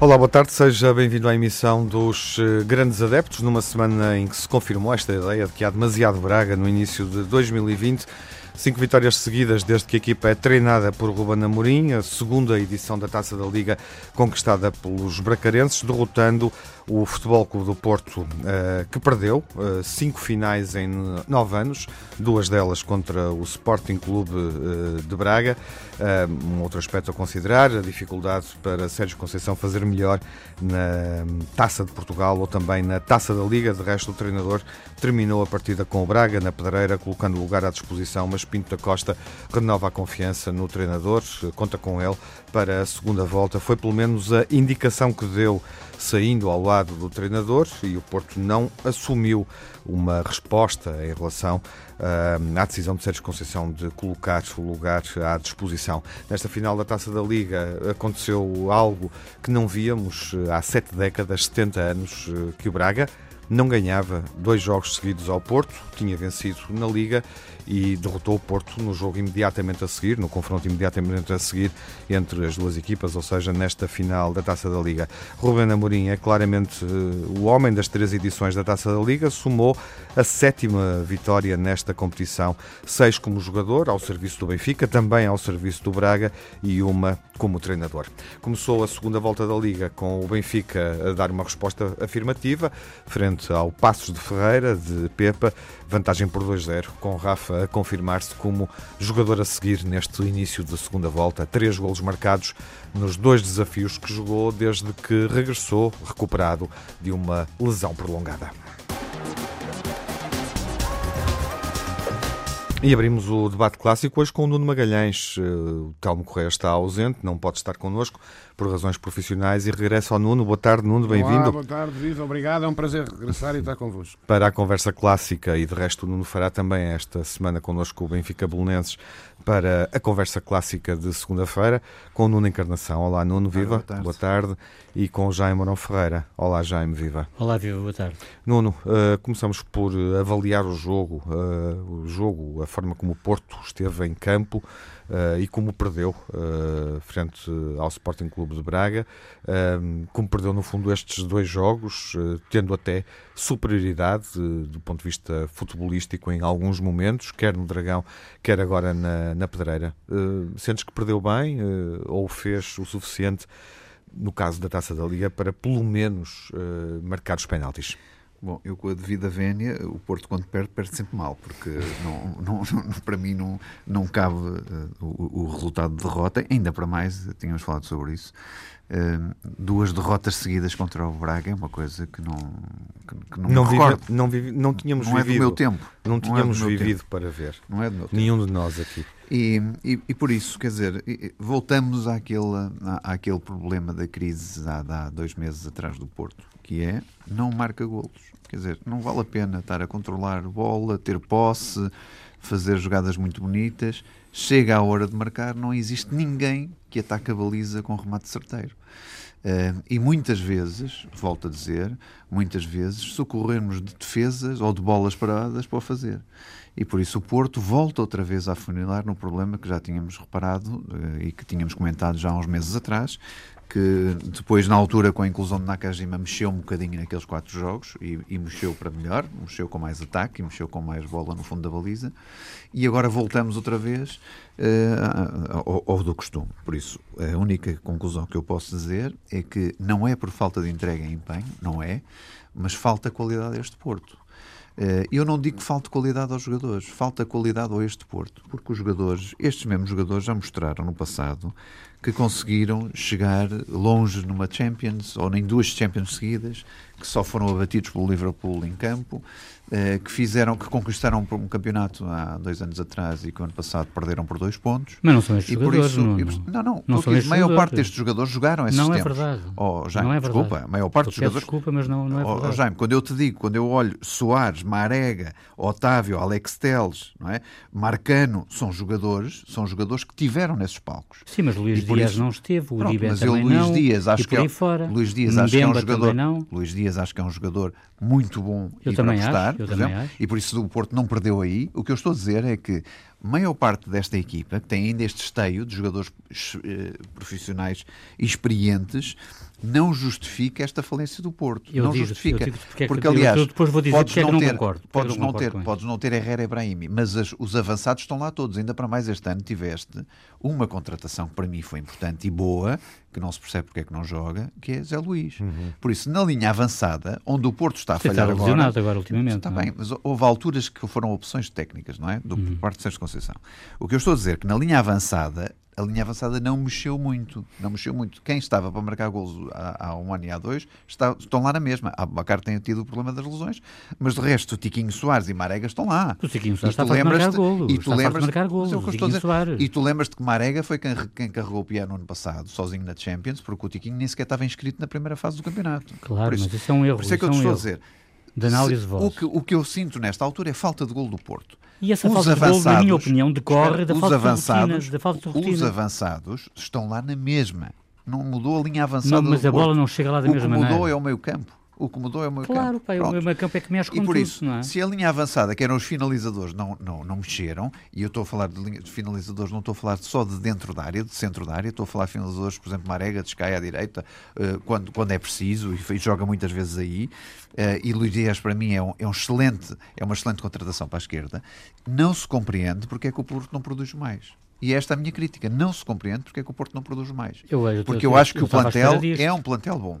Olá, boa tarde, seja bem-vindo à emissão dos eh, Grandes Adeptos, numa semana em que se confirmou esta ideia de que há demasiado Braga no início de 2020. Cinco vitórias seguidas desde que a equipa é treinada por Ruben Amorim, a segunda edição da Taça da Liga conquistada pelos bracarenses, derrotando o Futebol Clube do Porto, eh, que perdeu eh, cinco finais em nove anos, duas delas contra o Sporting Clube eh, de Braga. Um outro aspecto a considerar, a dificuldade para Sérgio Conceição fazer melhor na Taça de Portugal ou também na Taça da Liga. De resto, o treinador terminou a partida com o Braga na pedreira, colocando o lugar à disposição, mas Pinto da Costa renova a confiança no treinador, conta com ele para a segunda volta. Foi pelo menos a indicação que deu saindo ao lado do treinador e o Porto não assumiu uma resposta em relação uh, à decisão de Sérgio Conceição de colocar o lugar à disposição. Nesta final da Taça da Liga aconteceu algo que não víamos eh, há sete décadas, 70 anos, eh, que o Braga não ganhava dois jogos seguidos ao Porto, tinha vencido na Liga e derrotou o Porto no jogo imediatamente a seguir, no confronto imediatamente a seguir entre as duas equipas, ou seja, nesta final da Taça da Liga. Ruben Amorim é claramente uh, o homem das três edições da Taça da Liga, somou a sétima vitória nesta competição, seis como jogador, ao serviço do Benfica, também ao serviço do Braga e uma como treinador. Começou a segunda volta da Liga com o Benfica a dar uma resposta afirmativa frente ao Passos de Ferreira, de Pepa, vantagem por 2-0, com Rafa a confirmar-se como jogador a seguir neste início da segunda volta. Três golos marcados nos dois desafios que jogou desde que regressou recuperado de uma lesão prolongada. E abrimos o debate clássico hoje com o Nuno Magalhães. Eh, o Telmo Correia está ausente, não pode estar connosco por razões profissionais e regressa ao Nuno. Boa tarde, Nuno, bem-vindo. Boa tarde, viva, obrigado. É um prazer regressar e estar convosco. Para a conversa clássica e de resto o Nuno fará também esta semana connosco o Benfica Bolonenses para a conversa clássica de segunda-feira com o Nuno Encarnação. Olá, Nuno, viva. Boa tarde. Boa tarde. E com o Jaime Morão Ferreira. Olá, Jaime, viva. Olá, viva, boa tarde. Nuno, uh, começamos por avaliar o jogo, uh, o jogo, a forma como o Porto esteve em campo. Uh, e como perdeu uh, frente ao Sporting Clube de Braga, uh, como perdeu no fundo estes dois jogos, tendo até superioridade do ponto de vista futebolístico em alguns momentos, quer no Dragão, quer agora na, na Pedreira. sentes que perdeu bem ou fez o suficiente, no caso da Taça da Liga, para pelo menos marcar os penaltis? Bom, eu com a devida vénia, o Porto quando perde, perde sempre mal, porque não, não, não, para mim não, não cabe uh, o, o, resultado de derrota, ainda para mais, tínhamos falado sobre isso, uh, duas derrotas seguidas contra o Braga é uma coisa que não, que, que não, não vive, não, vive, não tínhamos não vivido. é do meu tempo. Não tínhamos é vivido tempo. para ver. Não é do meu tempo. Nenhum de nós aqui. E, e, e, por isso, quer dizer, voltamos àquele, à, àquele problema da crise há, há dois meses atrás do Porto, que é não marca golos. Quer dizer, não vale a pena estar a controlar bola, ter posse, fazer jogadas muito bonitas. Chega a hora de marcar, não existe ninguém que ataque a baliza com remate certeiro. Uh, e muitas vezes, volto a dizer, muitas vezes socorremos de defesas ou de bolas paradas para o fazer. E por isso o Porto volta outra vez a funilar no problema que já tínhamos reparado uh, e que tínhamos comentado já há uns meses atrás, que depois, na altura, com a inclusão de Nakajima, mexeu um bocadinho naqueles quatro jogos e, e, mexeu para melhor, mexeu com mais ataque, mexeu com mais bola no fundo da baliza, e agora voltamos outra vez uh, ao, ao, do costume. Por isso, a única conclusão que eu posso dizer é que não é por falta de entrega e empenho, não é, mas falta qualidade a este Porto. Uh, eu não digo que falte qualidade aos jogadores, falta qualidade a este Porto, porque os jogadores, estes mesmos jogadores já mostraram no passado que conseguiram chegar longe numa Champions ou nem duas Champions seguidas, que só foram abatidos pelo Liverpool em campo, eh, que fizeram, que conquistaram um campeonato há dois anos atrás e que o ano passado perderam por dois pontos. Mas não são estes e jogadores, isso, não, não, não, não são a maior parte destes jogadores jogaram esses não tempos. É verdade. Oh, Jaime, não é verdade. desculpa, a maior parte dos jogadores... Desculpa, mas não, não é verdade. Oh, Jaime, quando eu te digo, quando eu olho Soares, Marega, Otávio, Alex Teles, não é? Marcano, são jogadores, são jogadores que tiveram nesses palcos. Sim, mas Luís Dias isso... não esteve, o Uribe mas eu, Luís não, Dias, acho que é, fora. Luís Dias acho que é um jogador, Luís Dias acho que é um jogador muito bom eu e também para acho, por exemplo, acho. e por isso o Porto não perdeu aí. O que eu estou a dizer é que maior parte desta equipa, que tem ainda este esteio de jogadores eh, profissionais experientes, não justifica esta falência do Porto. Eu não digo, justifica. Porque, é porque aliás, depois vou dizer podes é não, não ter, concordo. Podes não, não ter, podes não ter Herrera e Brahimi, mas as, os avançados estão lá todos. Ainda para mais este ano tiveste uma contratação que para mim foi importante e boa, que não se percebe porque é que não joga, que é Zé Luís. Uhum. Por isso, na linha avançada, onde o Porto está a falhar está agora... agora ultimamente. Está bem, mas houve alturas que foram opções técnicas, não é? Do uhum. parte de Sérgio Conceição. O que eu estou a dizer é que na linha avançada a linha avançada não mexeu muito. Não mexeu muito. Quem estava para marcar golos há, há um ano e há dois está, estão lá na mesma. A Bacar tem tido o problema das lesões, mas de resto, Tiquinho Soares e Marega estão lá. O Tiquinho Soares está a marcar golos. E tu lembras, marcar golos. E tu lembras-te que Marega foi quem, quem carregou o piano ano passado, sozinho na Champions, porque o Tiquinho nem sequer estava inscrito na primeira fase do campeonato. Claro, isso, mas isso é um erro. Por isso é que eu te estou a dizer. De análise voz. O que, o que eu sinto nesta altura é falta de golo do Porto. E essa os falta de gol, na minha opinião, decorre da falta, avançados, rotina, da falta de rotina. Os avançados estão lá na mesma. Não mudou a linha avançada Não, mas a bola não chega lá da o mesma maneira. O que mudou é o meio campo. O que mudou é o meio claro, campo. Claro, o meio campo é que mexe com E por tudo, isso, não é? se a linha avançada, que eram os finalizadores, não, não, não mexeram, e eu estou a falar de, linha, de finalizadores, não estou a falar só de dentro da área, de centro da área, estou a falar de finalizadores, por exemplo, Marega, de Sky à direita, uh, quando, quando é preciso, e, e, joga muitas vezes aí, uh, e Luís Dias para mim é, um, é, um excelente, é uma excelente contratação para a esquerda, não se compreende porque é que o Porto não produz mais. E esta é a minha crítica. Não se compreende porque é que o Porto não produz mais. Eu vejo, porque eu, eu acho que o plantel é um plantel bom.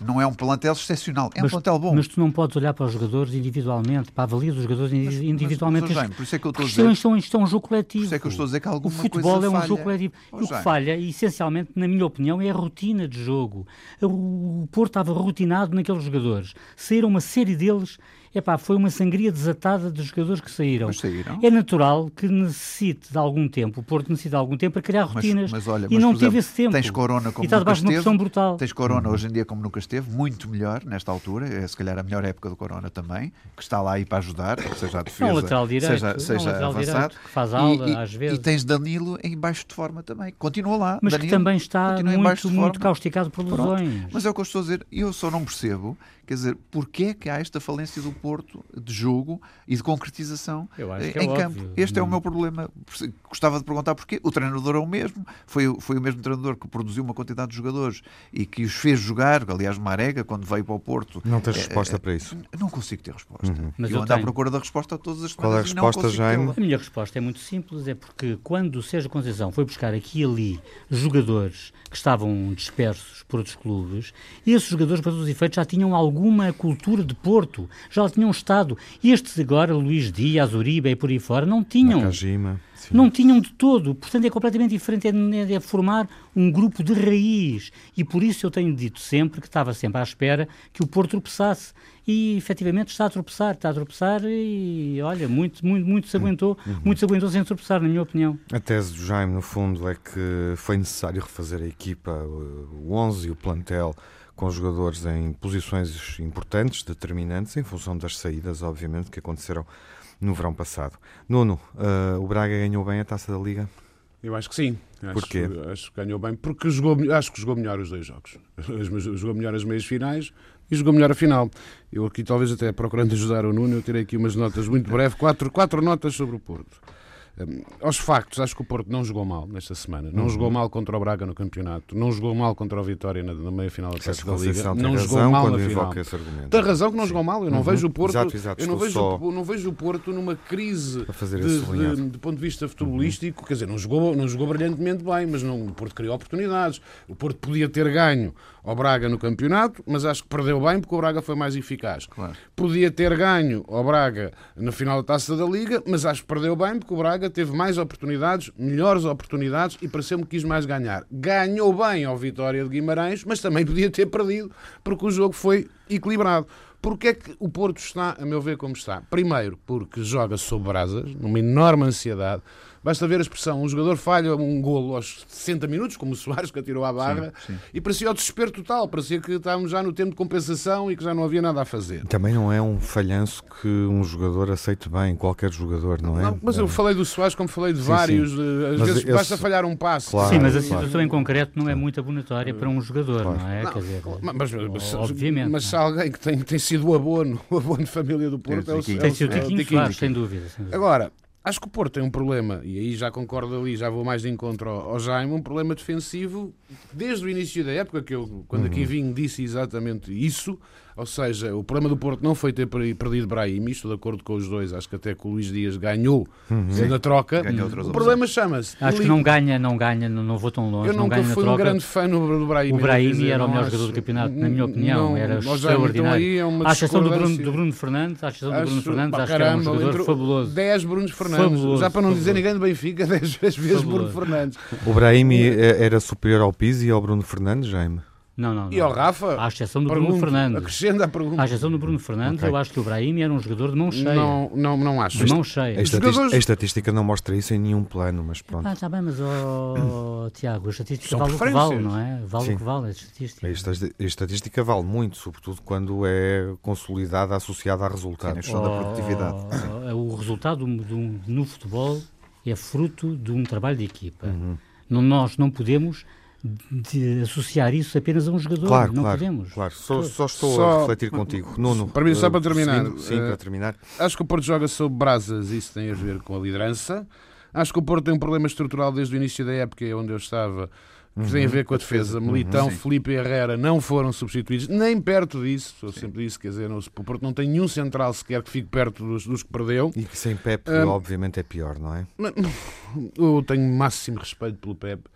Não é um plantel excepcional, é mas, um plantel bom. Mas tu não podes olhar para os jogadores individualmente, para avaliar os jogadores mas, individualmente. Mas, mas, por isso é que eu estou a dizer. Isto, isto é um jogo coletivo. Por isso é que eu estou a dizer que alguma O futebol é um falha. jogo coletivo. o que falha, essencialmente, na minha opinião, é a rotina de jogo. O Porto estava rotinado naqueles jogadores. Saíram uma série deles epá, foi uma sangria desatada dos jogadores que saíram. saíram. É natural que necessite de algum tempo, o Porto necessite de algum tempo para criar rotinas mas, mas olha, e mas, não exemplo, teve esse tempo. Tens Corona como e está debaixo de uma pressão brutal. Tens Corona hoje em dia como nunca esteve, muito melhor nesta altura, é se calhar a melhor época do Corona também, que está lá aí para ajudar, seja a defesa, não, lateral direito, seja, seja lateral avançado. Direito, que faz aula, e, às vezes. E tens Danilo em baixo de forma também, continua lá. Mas Danilo, que também está muito, muito causticado por lesões. Mas é o que eu estou a dizer, eu só não percebo, quer dizer, porque é que há esta falência do Porto de jogo e de concretização é em campo. Óbvio. Este é o meu problema. Gostava de perguntar porquê. O treinador é o mesmo, foi, foi o mesmo treinador que produziu uma quantidade de jogadores e que os fez jogar. Aliás, Marega, quando veio para o Porto. Não tens é, resposta é, para isso? Não consigo ter resposta. Uhum. Mas eu, eu ando tenho. à procura da resposta a todas as Qual é a resposta, Jaime? A minha resposta é muito simples: é porque quando o Sérgio Conceição foi buscar aqui e ali jogadores que estavam dispersos por outros clubes, esses jogadores, para todos os efeitos, já tinham alguma cultura de Porto, já tinham estado. Estes agora, Luís Dias, Uribe e por aí fora, não tinham. Nakajima, não tinham de todo. Portanto, é completamente diferente. É, é, formar um grupo de raiz. E por isso eu tenho dito sempre que estava sempre à espera que o Porto tropeçasse. E efetivamente está a tropeçar, está a tropeçar e olha, muito, muito, muito se aguentou, uhum. muito se aguentou sem tropeçar, na minha opinião. A tese do Jaime, no fundo, é que foi necessário refazer a equipa, o 11 e o plantel com jogadores em posições importantes, determinantes, em função das saídas, obviamente, que aconteceram no verão passado. Nuno, uh, o Braga ganhou bem a taça da Liga? Eu acho que sim. Porquê? Acho, acho que ganhou bem, porque jogou, acho que jogou melhor os dois jogos. Jogou melhor as meias finais e jogou melhor a final. Eu aqui, talvez até procurando ajudar o Nuno, eu tirei aqui umas notas muito breves, quatro, quatro notas sobre o Porto. Um, aos factos, acho que o Porto não jogou mal nesta semana. Não uhum. jogou mal contra o Braga no campeonato. Não jogou mal contra o Vitória na, na meia final da Taça da Liga. Não jogou mal na final. Tem razão que não jogou mal. Eu não uhum. vejo o Porto. Exato, exato. Eu não vejo, só... não vejo o Porto numa crise de, de, de, ponto de vista futebolístico. Uhum. Quer dizer, não jogou, não jogou brilhantemente bem, mas não, o Porto criou oportunidades. O Porto podia ter ganho ao Braga no campeonato, mas acho que perdeu bem porque o Braga foi mais eficaz. Claro. Podia ter ganho ao Braga na final da Taça da Liga, mas acho que perdeu bem porque o Braga teve mais oportunidades, melhores oportunidades e pareceu-me que quis mais ganhar. Ganhou bem ao Vitória de Guimarães, mas também podia ter perdido porque o jogo foi equilibrado. Porquê é que o Porto está, a meu ver, como está? Primeiro, porque joga sob brasas, numa enorme ansiedade. Basta ver a expressão, um jogador falha um golo aos 60 minutos, como o Soares que atirou à barra, sim, sim. e parecia o desespero total, parecia que estávamos já no tempo de compensação e que já não havia nada a fazer. Também não é um falhanço que um jogador aceite bem, qualquer jogador, não é? Não, mas é. eu falei do Soares como falei de sim, vários, às mas vezes esse... basta falhar um passo. Claro, sim, mas a situação claro. em concreto não é muito abonatória para um jogador, claro. não é? Não, Quer dizer, mas, mas, obviamente. Mas se alguém que tem, tem sido o abono, o abono de família do Porto é, é o Tem sido o Tiquinho Soares, sem dúvida. Agora, Acho que o Porto tem um problema, e aí já concordo ali, já vou mais de encontro ao, ao Jaime, um problema defensivo desde o início da época, que eu, quando aqui vim, disse exatamente isso. Ou seja, o problema do Porto não foi ter perdido Brahim, estou de acordo com os dois, acho que até que o Luís Dias ganhou uhum. na troca. o problema chama-se. Acho que não ganha, não ganha, não, não vou tão longe. Eu nunca fui um grande fã do Brahim. O Brahim era o melhor acho, jogador do campeonato, na minha opinião, não, era extraordinário. Então a exceção do Bruno, do Bruno Fernandes, a exceção do Bruno Fernandes, acho que era um jogador fabuloso. 10 Brunos Fernandes, fabuloso, já para não fabuloso. dizer ninguém do Benfica, 10 vezes fabuloso. Bruno Fernandes. O Brahim era superior ao Pizzi e ao Bruno Fernandes, Jaime? Não, não, não. E ao Rafa? À exceção do pergunto, Bruno Fernandes. Acrescenta a pergunta. À exceção do Bruno Fernandes, okay. eu acho que o Brahim era um jogador de mão cheia. Não, não, não acho. De mão cheia. A, jogadores... a estatística não mostra isso em nenhum plano, mas pronto. Ah, está bem, mas, oh, Tiago, a estatística São vale o que vale, não é? Vale Sim. o que vale a estatística. A estatística vale muito, sobretudo quando é consolidada, associada a resultados. Sim, da produtividade. Oh, o resultado do, do, no futebol é fruto de um trabalho de equipa. Uhum. Nós não podemos de associar isso apenas a um jogador. Claro, não claro, podemos. Claro, só, só estou só, a refletir contigo. Nuno, para mim, só para terminar. Sim, sim, para terminar. Acho que o Porto joga sob brasas, isso tem a ver com a liderança. Acho que o Porto tem um problema estrutural desde o início da época, onde eu estava, que uhum, tem a ver com a defesa. Uhum, Militão, uhum, Felipe e Herrera não foram substituídos, nem perto disso. Eu sempre disse, quer dizer, o Porto não tem nenhum central sequer que fique perto dos, dos que perdeu. E que sem Pepe, um, obviamente, é pior, não é? Eu tenho máximo respeito pelo Pepe.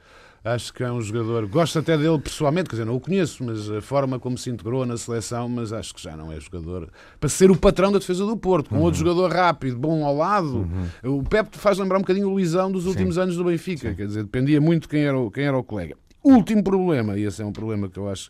Acho que é um jogador, gosto até dele pessoalmente, quer dizer, não o conheço, mas a forma como se integrou na seleção, mas acho que já não é jogador para ser o patrão da defesa do Porto, com uhum. outro jogador rápido, bom ao lado. Uhum. O Pepe faz lembrar um bocadinho o Luizão dos últimos Sim. anos do Benfica, Sim. quer dizer, dependia muito de quem era, o, quem era o colega. Último problema, e esse é um problema que eu acho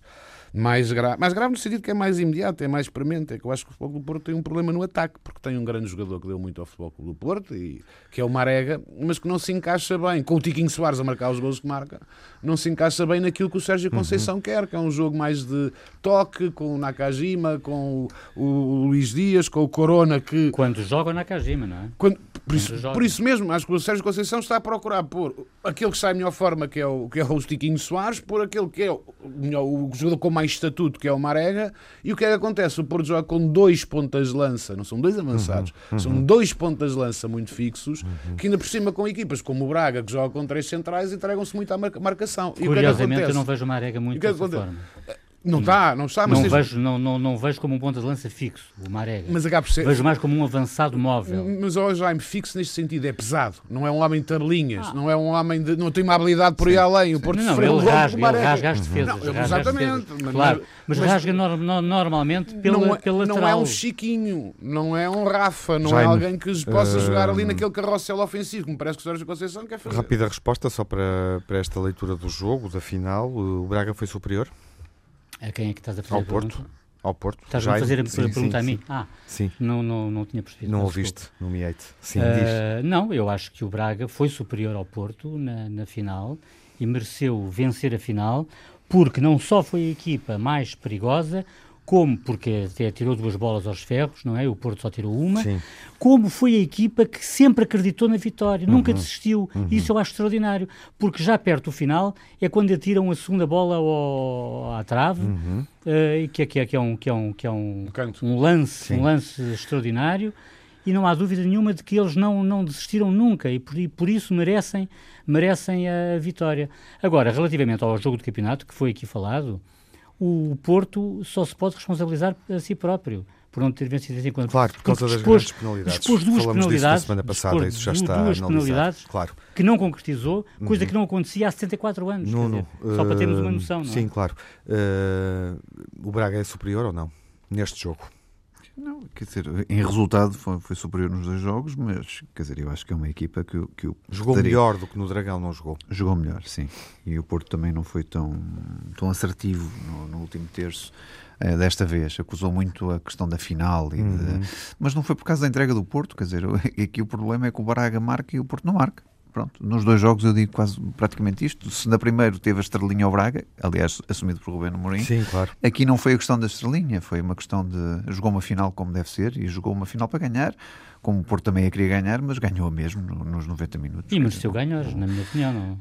mais grave. Mais grave no sentido que é mais imediato, é mais premente. É que eu acho que o Futebol do Porto tem um problema no ataque, porque tem um grande jogador que deu muito ao Futebol do Porto, e, que é o Marega, mas que não se encaixa bem, com o Tiquinho Soares a marcar os gols que marca, não se encaixa bem naquilo que o Sérgio uhum. Conceição uhum. quer, que é um jogo mais de toque, com o Nakajima, com o, o Luís Dias, com o Corona, que... Quando joga o Nakajima, não é? Quando, por, isso, por isso mesmo, acho que o Sérgio Conceição está a procurar pôr aquele que sai melhor forma, que é o, que é o Tiquinho Soares, por aquele que é o, o, o jogador com mais estatuto, que é o Marega, e o que é que acontece? O Porto joga com dois pontas de lança, não são dois avançados, uhum, uhum. são dois pontas de lança muito fixos, uhum. que ainda por cima com equipas como o Braga, que joga com três centrais, entregam-se muito à marcação. Curiosamente, é que eu não vejo o Marega muito dessa forma. Não está, não está, mas não, vejo, não, não, não vejo como um ponta de lança fixo, o Marega. Mas acaba por ser... Vejo mais como um avançado móvel. Mas o Jaime, fixo neste sentido, é pesado. Não é um homem de tarlinhas, ah. não é um homem de. não tem uma habilidade por aí além. O Porto não, não ele rasga, ele rasga as defesas. Não, rasga exatamente. Defesas. Mas, claro, mas, mas rasga no, no, normalmente pela, não é, pela lateral. Não é um Chiquinho, não é um Rafa, não é Jaime, é alguém que possa uh... jogar ali naquele carrossel ofensivo, me parece que o Sérgio Conceição quer fazer. Rápida resposta só para, para esta leitura do jogo, da final. O Braga foi superior? A quem é que estás a fazer Ao a Porto. Ao Porto. Estás a fazer a sim, pergunta sim, a mim? Sim. Ah, sim. Não, não, não tinha percebido. Não ouviste no Miete. Sim, uh, diz. Não, eu acho que o Braga foi superior ao Porto na, na final e mereceu vencer a final porque não só foi a equipa mais perigosa, como porque até tirou duas bolas aos ferros, não é? O Porto só tirou uma, Sim. como foi a equipa que sempre acreditou na vitória, uhum. nunca desistiu. Uhum. Isso eu acho extraordinário, porque já perto do final é quando atiram a segunda bola ao, à trave, uhum. uh, que, é, que, é, que é um, que é um, que é um, um lance, um lance extraordinário. E não há dúvida nenhuma de que eles não, não desistiram nunca e por, e por isso merecem, merecem a vitória. Agora, relativamente ao jogo de campeonato, que foi aqui falado, o Porto só se pode responsabilizar a si próprio por não ter vencido assim quando Claro, por causa das grandes penalidades. Dispôs duas Falamos penalidades. Disso semana passada, isso já está duas penalidades claro. que não concretizou, coisa uhum. que não acontecia há 74 anos. Não. Dizer, só para termos uma noção, não é? Sim, claro. Uh, o Braga é superior ou não neste jogo? Não, quer dizer, em resultado foi, foi, superior nos dois jogos, mas quer dizer, eu acho que é uma equipa que, que o jogou melhor do que no Dragão, não jogou? Jogou melhor, sim. E o Porto também não foi tão, tão assertivo no, no último terço eh, desta vez. Acusou muito a questão da final, uhum. de... mas não foi por causa da entrega do Porto. Quer dizer, aqui o problema é que o Braga marca e o Porto não marca. Pronto, nos dois jogos eu digo quase praticamente isto. Se na primeira teve a estrelinha ao Braga, aliás, assumido por Rubén Mourinho, Sim, claro. aqui não foi a questão da estrelinha, foi uma questão de. jogou uma final como deve ser e jogou uma final para ganhar. como o Porto também a queria ganhar, mas ganhou mesmo nos 90 minutos. E mereceu ganhar, na minha opinião. Não?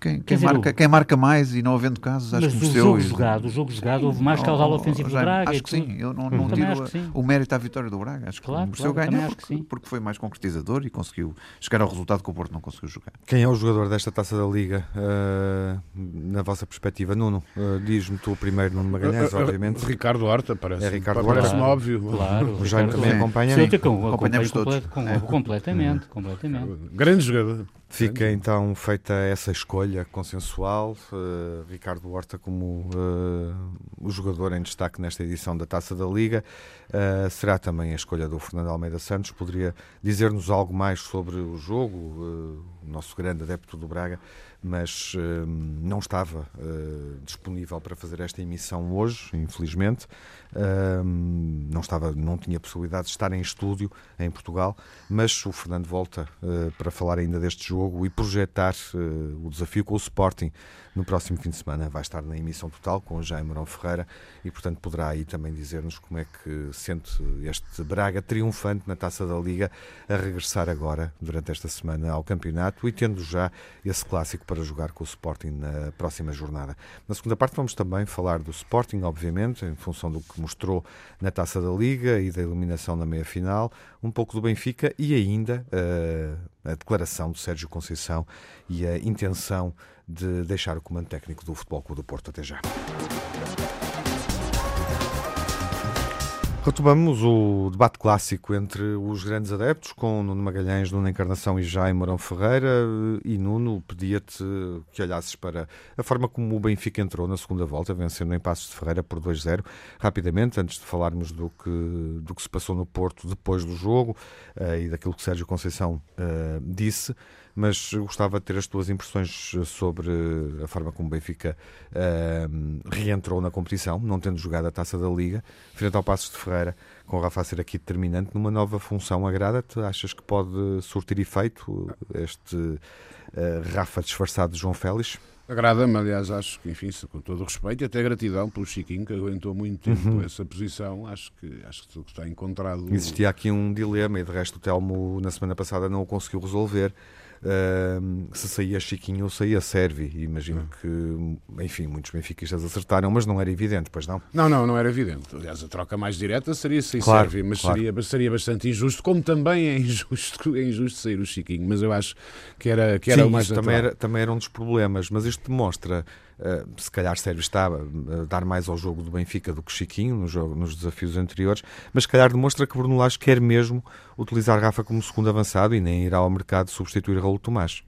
Quem, quem, dizer, marca, o... quem, marca, mais e não havendo casos, acho mas que o jogo e... jogado, o jogo jogado, houve mais causal oh, ofensivo do Braga. Acho que sim, eu não, não tiro o mérito à vitória do Braga. Acho que claro, mereceu claro, ganhar porque, porque, foi mais concretizador e conseguiu chegar ao resultado que o Porto não conseguiu jogar. Quem é o jogador desta taça da Liga, uh, na vossa perspectiva? Nuno, uh, diz-me tu primeiro, Nuno Magalhães, uh, obviamente. Ricardo Horta, parece. É Ricardo Horta. Parece óbvio. Claro. O Jaime também acompanha. Acompanhamos todos. Completamente, completamente. Grande jogador. Fica então feita essa escolha consensual. Uh, Ricardo Horta como uh, o jogador em destaque nesta edição da Taça da Liga. Uh, será também a escolha do Fernando Almeida Santos. Poderia dizer-nos algo mais sobre o jogo, o nosso grande adepto do Braga, mas não estava disponível para fazer esta emissão hoje, infelizmente. Não, estava, não tinha possibilidade de estar em estúdio em Portugal, mas o Fernando volta para falar ainda deste jogo e projetar uh, o desafio com o Sporting no próximo fim de semana. Vai estar na emissão total com o Jaime Morão Ferreira e, portanto, poderá aí também dizer-nos como é que sente este Braga triunfante na taça da Liga a regressar agora, durante esta semana, ao campeonato e tendo já esse clássico para jogar com o Sporting na próxima jornada. Na segunda parte, vamos também falar do Sporting, obviamente, em função do que mostrou na taça da Liga e da eliminação na meia final, um pouco do Benfica e ainda uh, a declaração do Sérgio Conceição e a intenção de deixar o comando técnico do Futebol Clube do Porto. Até já. Retomamos o debate clássico entre os grandes adeptos, com Nuno Magalhães, Nuno Encarnação e Jaime Mourão Ferreira. E Nuno, pedia-te que olhasses para a forma como o Benfica entrou na segunda volta, vencendo em Passos de Ferreira por 2-0. Rapidamente, antes de falarmos do que, do que se passou no Porto depois do jogo uh, e daquilo que Sérgio Conceição uh, disse, mas gostava de ter as tuas impressões sobre a forma como o Benfica uh, reentrou na competição, não tendo jogado a taça da Liga, frente ao Passos de Ferreira, com o Rafa a ser aqui determinante numa nova função. Agrada-te? Achas que pode surtir efeito este uh, Rafa disfarçado de João Félix? Agrada-me, aliás, acho que, enfim, com todo o respeito e até gratidão pelo Chiquinho, que aguentou muito tempo uhum. essa posição, acho que, acho que está encontrado. Existia aqui um dilema e de resto o Telmo na semana passada não o conseguiu resolver Uh, se saía Chiquinho ou saía Servi. Imagino hum. que, enfim, muitos benfiquistas acertaram, mas não era evidente, pois não? Não, não, não era evidente. Aliás, a troca mais direta seria sair claro, Servi, mas claro. seria, seria bastante injusto, como também é injusto, é injusto sair o Chiquinho, mas eu acho que era, que era Sim, o mais também era, também era um dos problemas, mas isto demonstra se calhar Sérgio está a dar mais ao jogo do Benfica do que Chiquinho no jogo, nos desafios anteriores, mas se calhar demonstra que Bruno Lage quer mesmo utilizar Rafa como segundo avançado e nem ir ao mercado substituir Raul Tomás.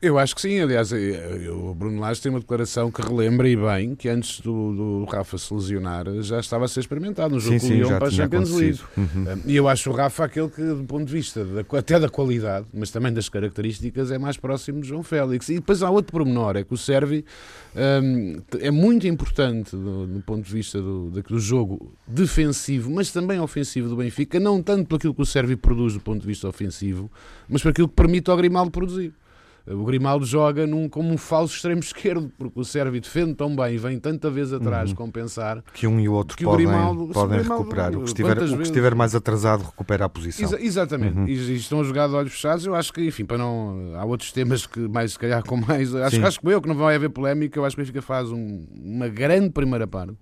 Eu acho que sim, aliás, o Bruno Lage tem uma declaração que relembra e bem que antes do, do Rafa se lesionar já estava a ser experimentado no jogo sim, com o Lyon para a Champions League. Uhum. E eu acho o Rafa aquele que, do ponto de vista da, até da qualidade, mas também das características, é mais próximo de João Félix. E depois há outro pormenor, é que o Servi um, é muito importante do, do ponto de vista do, do, jogo defensivo, mas também ofensivo do Benfica, não tanto pelo que o Servi produz do ponto de vista ofensivo, mas para aquilo que permite ao Grimaldo produzir. O Grimaldo joga num, como um falso extremo esquerdo, porque o Sérvio defende tão bem e vem tanta vez atrás uhum. compensar. Que um e o outro que podem, o Grimaldo, podem Grimaldo, recuperar. O que, estiver, o que estiver mais atrasado recupera a posição. Exa exatamente. Uhum. E, e, estão a jogar de olhos fechados. Eu acho que, enfim, para não. Há outros temas que, mais se calhar, com mais. Acho, acho que eu que não vai haver polémica. Eu acho que o Benfica faz um, uma grande primeira parte.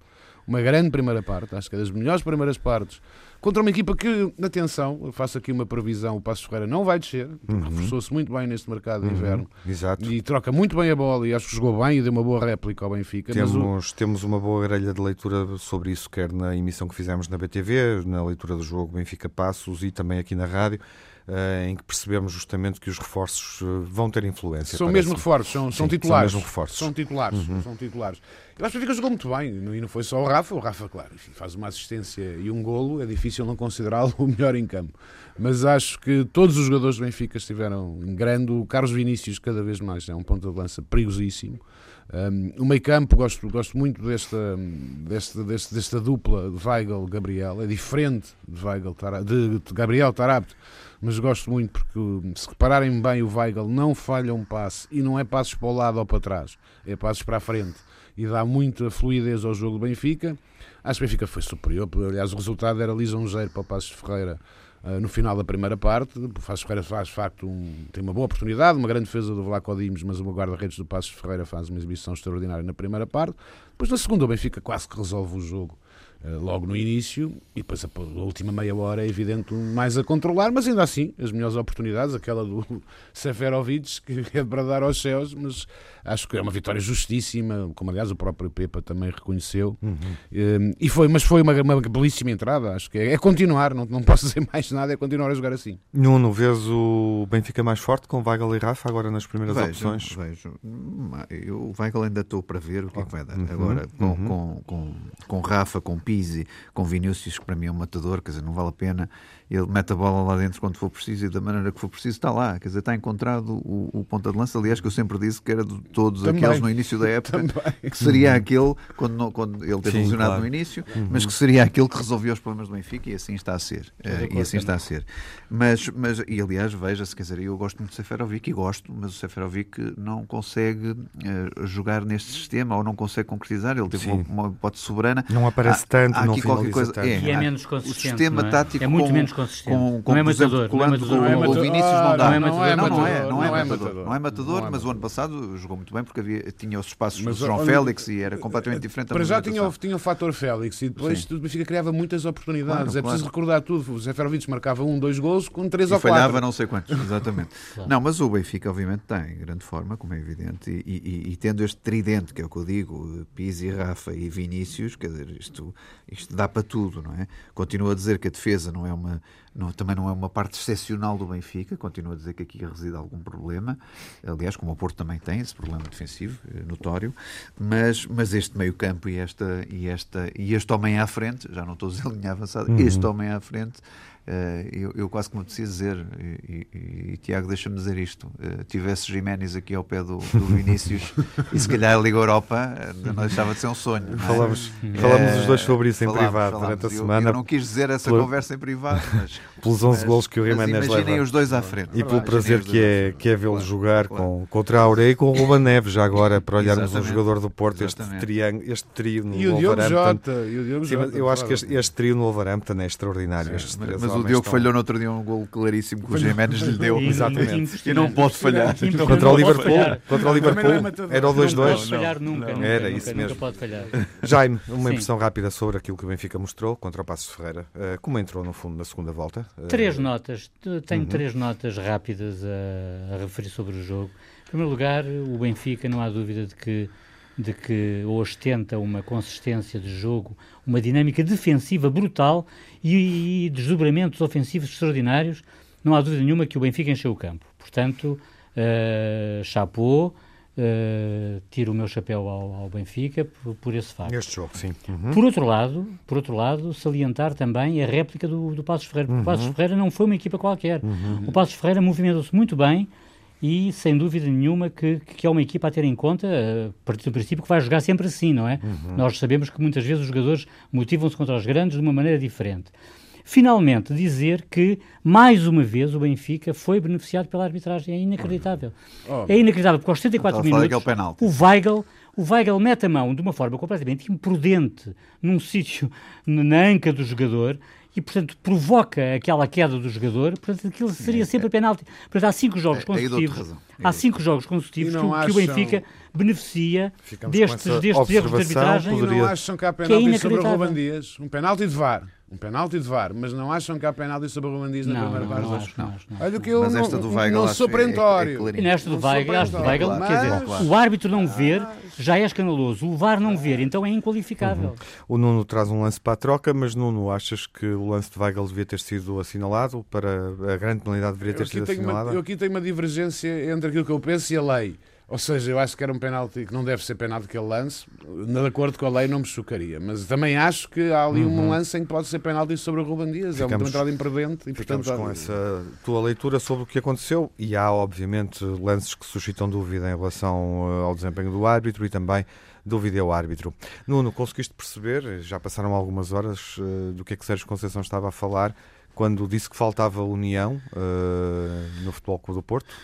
Uma grande primeira parte. Acho que é das melhores primeiras partes contra uma equipa que, atenção, eu faço aqui uma previsão, o Passos Ferreira não vai descer, uhum. reforçou-se muito bem neste mercado de uhum. inverno Exato. e troca muito bem a bola e acho que jogou bem e deu uma boa réplica ao Benfica. Temos, o... temos uma boa grelha de leitura sobre isso, quer na emissão que fizemos na BTV, na leitura do jogo Benfica Passos e também aqui na rádio. Uh, em que percebemos justamente que os reforços uh, vão ter influência. São mesmo reforços, são, Sim, são titulares. São mesmo reforços. São titulares, uhum. são titulares. Eu acho que o Benfica jogou muito bem, e não foi só o Rafa. O Rafa, claro, faz uma assistência e um golo, é difícil não considerá-lo o melhor em campo. Mas acho que todos os jogadores do Benfica estiveram em grande. O Carlos Vinícius, cada vez mais, é um ponto de lança perigosíssimo. Um, o meio campo, gosto, gosto muito desta, desta, desta, desta dupla de Weigl-Gabriel. É diferente de, Weigl, de, Gabriel Tarapte mas gosto muito porque se repararem bem o Weigl não falha um passe e não é passos para o lado ou para trás, é passos para a frente e dá muita fluidez ao jogo do Benfica. Acho que o Benfica foi superior, aliás o resultado era lisonjeiro para o Passos Ferreira uh, no final da primeira parte. O Passos Ferreira faz, de facto, um, tem uma boa oportunidade, uma grande defesa do Vlaco Dimos, mas o guarda-redes do Passos Ferreira faz uma exibição extraordinária na primeira parte. Depois, na segunda, o Benfica quase que resolve o jogo logo no início e depois a, última meia hora é evidente mais a controlar, mas ainda assim as melhores oportunidades, aquela do Seferovic que é para dar aos céus, mas acho que é uma vitória justíssima, como aliás o próprio Pepa também reconheceu uhum. Eh, e foi, mas foi uma, uma belíssima entrada, acho que é, é, continuar, não, não posso dizer mais nada, é continuar a jogar assim. Nuno, vês o Benfica mais forte com Weigl e Rafa agora nas primeiras vejo, opções? Vejo, o Weigl ainda estou para ver o que é que vai dar, uhum. agora com, uhum. com, com, com Rafa, com Pires Pizzi, com Vinícius, que para mim é um matador, quer dizer, não vale a pena. Ele mete a bola lá dentro quando for preciso e da maneira que for preciso está lá, quer dizer, está encontrado o, o ponta de lança. Aliás, que eu sempre disse que era de todos Também. aqueles no início da época, Também. que seria uhum. aquele, quando, não, quando ele teve lesionado claro. no início, uhum. mas que seria aquele que resolvia os problemas do Benfica e assim está a ser. Uh, e assim está a ser. Mas, mas e aliás, veja-se, quer dizer, eu gosto muito do Seferovic e gosto, mas o Seferovic não consegue uh, jogar neste sistema ou não consegue concretizar. Ele teve uma, uma hipótese soberana. Não aparece tanto, há, há não qualquer coisa. É, e é menos consistente. O sistema é? tático é muito com, menos consistente. Com, com, não é matador. Exemplo, não é matador. Não é. O Vinícius não dá. Não é matador. Não, é, não, é, matador. Não é matador, mas o ano passado jogou muito bem porque havia, tinha os espaços do João Félix e era completamente diferente. Para já tinha, tinha o fator Félix e depois o Benfica criava muitas oportunidades. é preciso recordar tudo. O Zé Ferrovic marcava um, dois gols com três ou quatro. falhava não sei quantos, exatamente. Não, mas o Benfica obviamente está em grande forma, como é evidente, e, tendo este tridente, que é o que eu digo, Pizzi, Rafa e Vinícius, quer dizer, isto, isto dá para tudo, não é? Continuo a dizer que a defesa não é uma não, também não é uma parte excepcional do Benfica, continuo a dizer que aqui reside algum problema, aliás, como o Porto também tem esse problema defensivo, eh, notório, mas, mas este meio campo e, esta, e, esta, e este homem à frente, já não estou a dizer linha avançada, uhum. este homem à frente eu, eu, quase que me preciso dizer, e, e, e Tiago, deixa-me dizer isto: uh, tivesse Jiménez aqui ao pé do, do Vinícius e se calhar a Liga Europa, uh, não deixava de ser um sonho. É? Falamos, falamos os dois sobre isso em falamos, privado falamos. durante a eu, semana. Eu não quis dizer essa pelo, conversa em privado, mas. Pelos 11 gols que o Jiménez leva. Imaginem os dois à frente. E pelo prazer que é, que é vê-lo claro, jogar claro. com, contra a Aureia e com o Ruben Neves, já agora, para olharmos um jogador do Porto, este, triângulo, este trio no e o Jota, e o Diogo Jota. Eu acho que este, este trio no Wolverhampton é extraordinário. Mas o Diogo falhou no outro dia um gol claríssimo que o Jiménez lhe deu. Exatamente. E não pode falhar. Contra o Liverpool. Contra o Liverpool. Era o 2-2. Não pode falhar nunca. Era isso mesmo. pode falhar. Jaime, uma impressão rápida sobre aquilo que o Benfica mostrou contra o Passos Ferreira. Eh, como entrou, no fundo, na segunda volta? Eh, três notas. Tenho uhum. três notas rápidas a, a referir sobre o jogo. Em primeiro lugar, o Benfica, não há dúvida de que de que ostenta uma consistência de jogo, uma dinâmica defensiva brutal e, e desdobramentos ofensivos extraordinários, não há dúvida nenhuma que o Benfica encheu o campo. Portanto, uh, chapou, Uh, tiro o meu chapéu ao, ao Benfica por, por, esse facto. Este jogo, sim. Uhum. Por outro lado, por outro lado, salientar também a réplica do, do Passos Ferreira, porque uhum. o Passos Ferreira não foi uma equipa qualquer. Uhum. O Passos Ferreira movimentou-se muito bem, e sem dúvida nenhuma que, que é uma equipa a ter em conta, a partir do princípio que vai jogar sempre assim, não é? Uhum. Nós sabemos que muitas vezes os jogadores motivam-se contra os grandes de uma maneira diferente. Finalmente, dizer que, mais uma vez, o Benfica foi beneficiado pela arbitragem. É inacreditável. Oh. É inacreditável, porque aos 74 minutos, o Weigl, o Weigl mete a mão de uma forma completamente imprudente num sítio na anca do jogador e, portanto, provoca aquela queda do jogador, portanto, aquilo seria sempre penalti. Portanto, há cinco jogos é, consecutivos, há cinco jogos consecutivos que, acham... que, o Benfica beneficia destes, destes erros de arbitragem. E não acham que há penalti é sobre o Ruben Dias? Um penalti de VAR. Um penalti de VAR, mas não acham que há penalti sobre o Dias na primeira parte? Não, acho, não, não. Olha que eu mas esta do Weigl não sou perentório. É, é e nesta do Weigl, acho do Weigl, quer dizer, o árbitro não ver já é escandaloso, o VAR não ver, então é inqualificável. Uhum. O Nuno traz um lance para a troca, mas Nuno, achas que o lance de Weigl devia ter sido assinalado? Para a grande penalidade deveria ter sido assinalada? Uma, eu aqui tenho uma divergência entre aquilo que eu penso e a lei. Ou seja, eu acho que era um penalti que não deve ser penalti que ele lance. De acordo com a lei, não me chocaria. Mas também acho que há ali uhum. um lance em que pode ser penalti sobre o Ruben Dias. Ficamos, é uma entrada imprudente. E, portanto, com essa tua leitura sobre o que aconteceu. E há, obviamente, lances que suscitam dúvida em relação eh, ao desempenho do árbitro e também dúvida ao árbitro. Nuno, conseguiste perceber, já passaram algumas horas, uh, do que é que Sérgio Conceição estava a falar quando disse que faltava união uh, no Futebol Clube do Porto?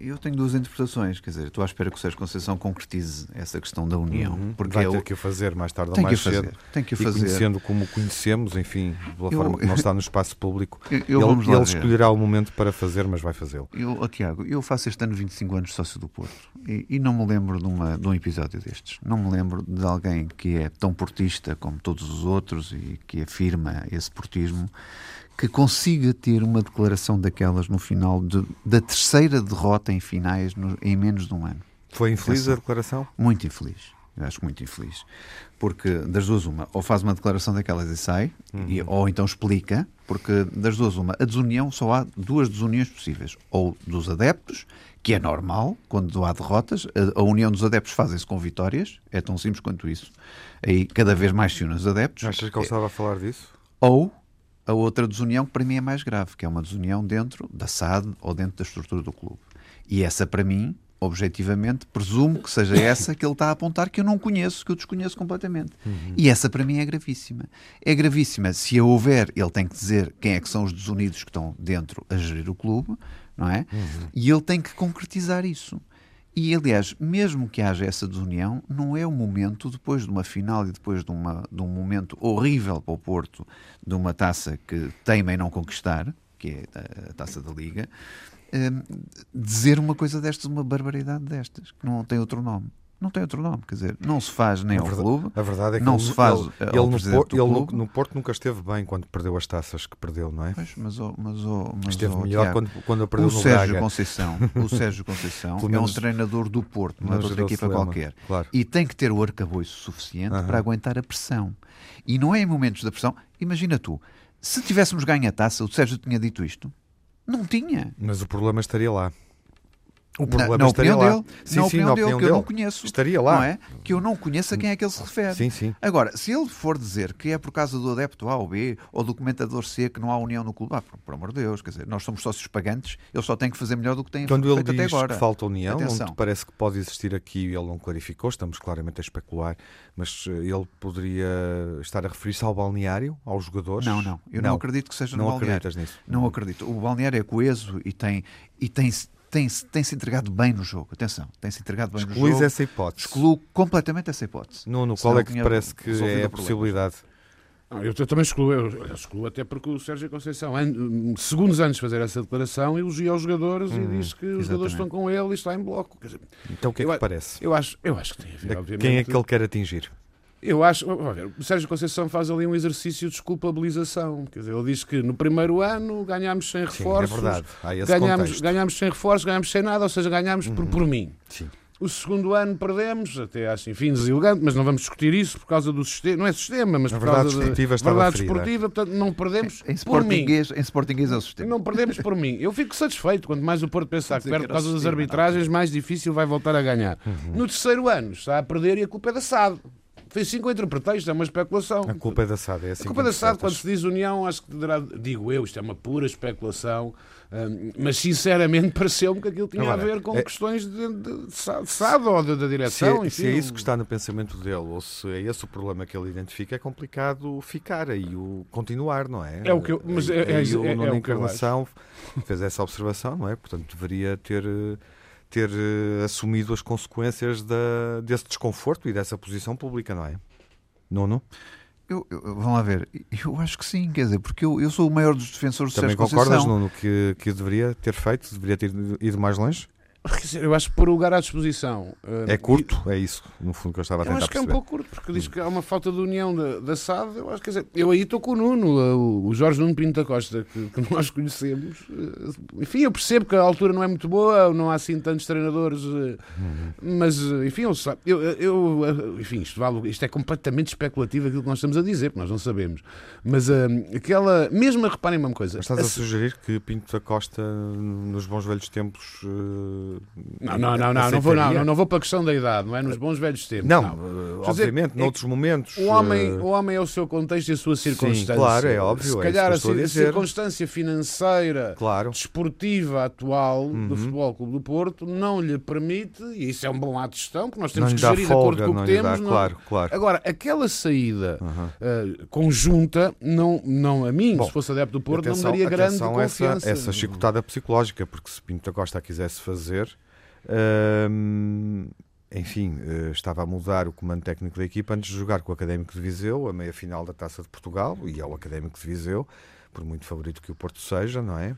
Eu tenho duas interpretações. Quer dizer, estou à espera que o Sérgio Conceição concretize essa questão da união. Uhum. Porque Vai é ter o- que o fazer mais tarde ou mais fazer. cedo. Tem que o E fazer. conhecendo como conhecemos, enfim, pela Eu- forma que não está no espaço público, Eu, eu ele, ele escolherá o momento para fazer, mas vai fazê-lo. Eu, oh, Tiago, eu faço este ano 25 anos de sócio do Porto e, e não me lembro de, uma, de um episódio destes. Não me lembro de alguém que é tão portista como todos os outros e que afirma esse portismo que consiga ter uma declaração daquelas no final de- da terceira derrota em finais no- em menos de um ano. Foi infeliz Atenção. a declaração? Muito infeliz. Eu acho muito infeliz. Porque das duas, uma, ou faz uma declaração daquelas e sai, e- ou então explica, porque das duas, uma, a desunião só há duas desuniões possíveis. Ou dos adeptos, que é normal, quando há derrotas, a, a união dos adeptos fazem-se com vitórias, é tão simples quanto isso. Aí cada vez mais se unem os adeptos. Achas que ele estava a falar disso? Ou a outra desunião que para mim é mais grave, que é uma desunião dentro da SAD ou dentro da estrutura do clube. E essa para mim, objetivamente, presumo que seja essa que ele está a apontar que eu não conheço, que eu desconheço completamente. E essa para mim é gravíssima. É gravíssima. Se a houver, ele tem que dizer quem é que são os desunidos que estão dentro a gerir o clube, não é? E ele tem que concretizar isso. E, aliás, mesmo que haja essa desunião, não é o momento, depois de uma final e depois de, uma, de um momento horrível para o Porto, de uma taça que teima em não conquistar, que é a, taça da Liga, hum, dizer uma coisa destas, uma barbaridade destas, que não tem outro nome. Não tem outro nome, quer dizer, não se faz nem A ao verdade- clube, A verdade é que não ele, se faz ele, ao ele no, Porto, ele no- Porto nunca esteve bem quando perdeu as taças que perdeu, não é? Pois, mas, oh, mas, oh, mas, Esteve oh, melhor Tiago, quando, quando perdeu o no Sérgio Braga. Conceição, o Sérgio Conceição é um treinador do Porto, não é de outra equipa qualquer. Claro. E tem que ter o arcabouço suficiente Aham. para aguentar a pressão. E não é em momentos da pressão. Imagina tu, se tivéssemos ganho a taça, o Sérgio tinha dito isto? Não tinha. Mas o problema estaria lá. O Na, problema na estaria opinião lá. dele, Sim, na sim, opinião na dele, opinião que eu não dele. conheço. Estaria lá. Não é? Que eu não conheço a quem é que ele se refere. Sim, sim. Agora, se ele for dizer que é por causa do adepto A ou B, ou do comentador C, que não há união no clube, ah, por, por amor de Deus, quer dizer, nós somos sócios pagantes, eles só têm que fazer melhor do que têm Quando ele feito até diz agora. que falta união, onde parece que pode existir aqui, ele não clarificou, estamos claramente a especular, mas eh, ele poderia estar a referir-se ao balneário, aos jogadores? Não, não. Eu não, acredito que seja Não no balneário. acreditas nisso? Não acredito. O balneário é coeso e tem e tem tem tem se entregado bem no jogo. Atenção, tem se entregado bem no Excluís jogo. essa hipótese. Excluo completamente essa hipótese. Nuno, qual é que parece que é a possibilidade? Não, eu, eu também excluo, eu, eu excluo até porque o Sérgio Conceição, an- segundos antes de fazer essa declaração, elogia os jogadores e diz que os jogadores estão com ele e está em bloco. Quer dizer, Então o que é Eu que te parece? eu, acho, eu acho que tem a ver, De obviamente. Quem é que ele quer atingir? Eu acho, vamos ver, o Sérgio Conceição faz ali um exercício de desculpabilização. Quer dizer, ele diz que no primeiro ano ganhámos sem Sim, é reforços, verdade. Há esse ganhámos, ganhámos sem reforços, ganhámos sem nada, ou seja, ganhámos por, por mim. Sim. O segundo ano perdemos, até acho, enfim, deselegante, mas não vamos discutir isso por causa do sistema, não é sistema, mas por verdade causa da verdade ferida. desportiva, portanto não perdemos Em por mim. Em Sportinguês é o sistema. Não perdemos por mim. Eu fico satisfeito. Quanto mais o Porto pensar que perde por causa das sistema, arbitragens, mais difícil vai voltar a ganhar. Uhum. No terceiro ano, está a perder e a culpa é da SAD. Foi que eu interpretei, isto é uma especulação. A culpa é da SAD, é assim A culpa que da SAD, quando se diz união, acho que deverá, digo eu, isto é uma pura especulação, hum, mas sinceramente pareceu-me que aquilo tinha Agora, a ver com é- questões de, de, de SAD ou da Se direção. é, enfim, se é isso que está no pensamento dele, ou se é esse o problema que ele identifica, é complicado ficar aí, o continuar, não é? É o que eu- mas é- é- é- é Nuno o que eu Encarnação fez essa observação, não é? Portanto, deveria ter, eh, ter eh, assumido as consequências da, desse desconforto e dessa posição pública, não é? Nuno? Eu, eu- vamos lá ver. Eu acho que sim, quer dizer, porque eu, eu sou o maior dos defensores Também Sérgio concordas, Conceição. Nuno, que, que deveria ter feito, deveria ter ido mais longe? Eu acho que pôr o lugar à disposição. hum, É curto? É isso, no fundo, que eu estava a Eu tentar acho que é um perceber. pouco curto, porque diz que há uma falta de união da, da SAD. Eu acho que, quer dizer, eu aí estou com o Nuno, o, o Jorge Nuno Pinto da Costa, que, que nós conhecemos. Eh, Enfim, eu percebo que a altura não é muito boa, não há assim tantos treinadores, eh, mas, eh, enfim, eu, eu, eu, eh, enfim, isto, vale, isto é completamente especulativo aquilo que nós estamos a dizer, porque nós não sabemos. Mas eh, aquela, mesmo a reparem uma coisa. Mas estás a- a sugerir que Pinto da Costa, nos bons velhos tempos, eh, Não, não, não, não, não, vou, não, não, vou para a questão da idade, não é? Nos bons velhos tempos. Não, não. uh, Quer dizer, obviamente, é noutros momentos. O homem, uh, o homem é o seu contexto e a sua circunstância. claro, é óbvio, Se é calhar estou a, a circunstância financeira, Claro. desportiva atual Uhum. do Futebol Clube do Porto não lhe permite, e isso é um bom ato de gestão, que nós temos que gerir de acordo folga, com o que lhe dá, temos. não- claro, claro. Agora, aquela saída Uhum. uh, conjunta, não, não a mim, Bom, se fosse adepto do Porto, atenção, não me daria grande confiança. Essa, essa chicotada psicológica, porque se Pinto da Costa a quisesse fazer, hum, enfim, eh, estava a mudar o comando técnico da equipa antes de jogar com o Académico de Viseu, a meia final da Taça de Portugal, e é o Académico de Viseu, por muito favorito que o Porto seja, não é?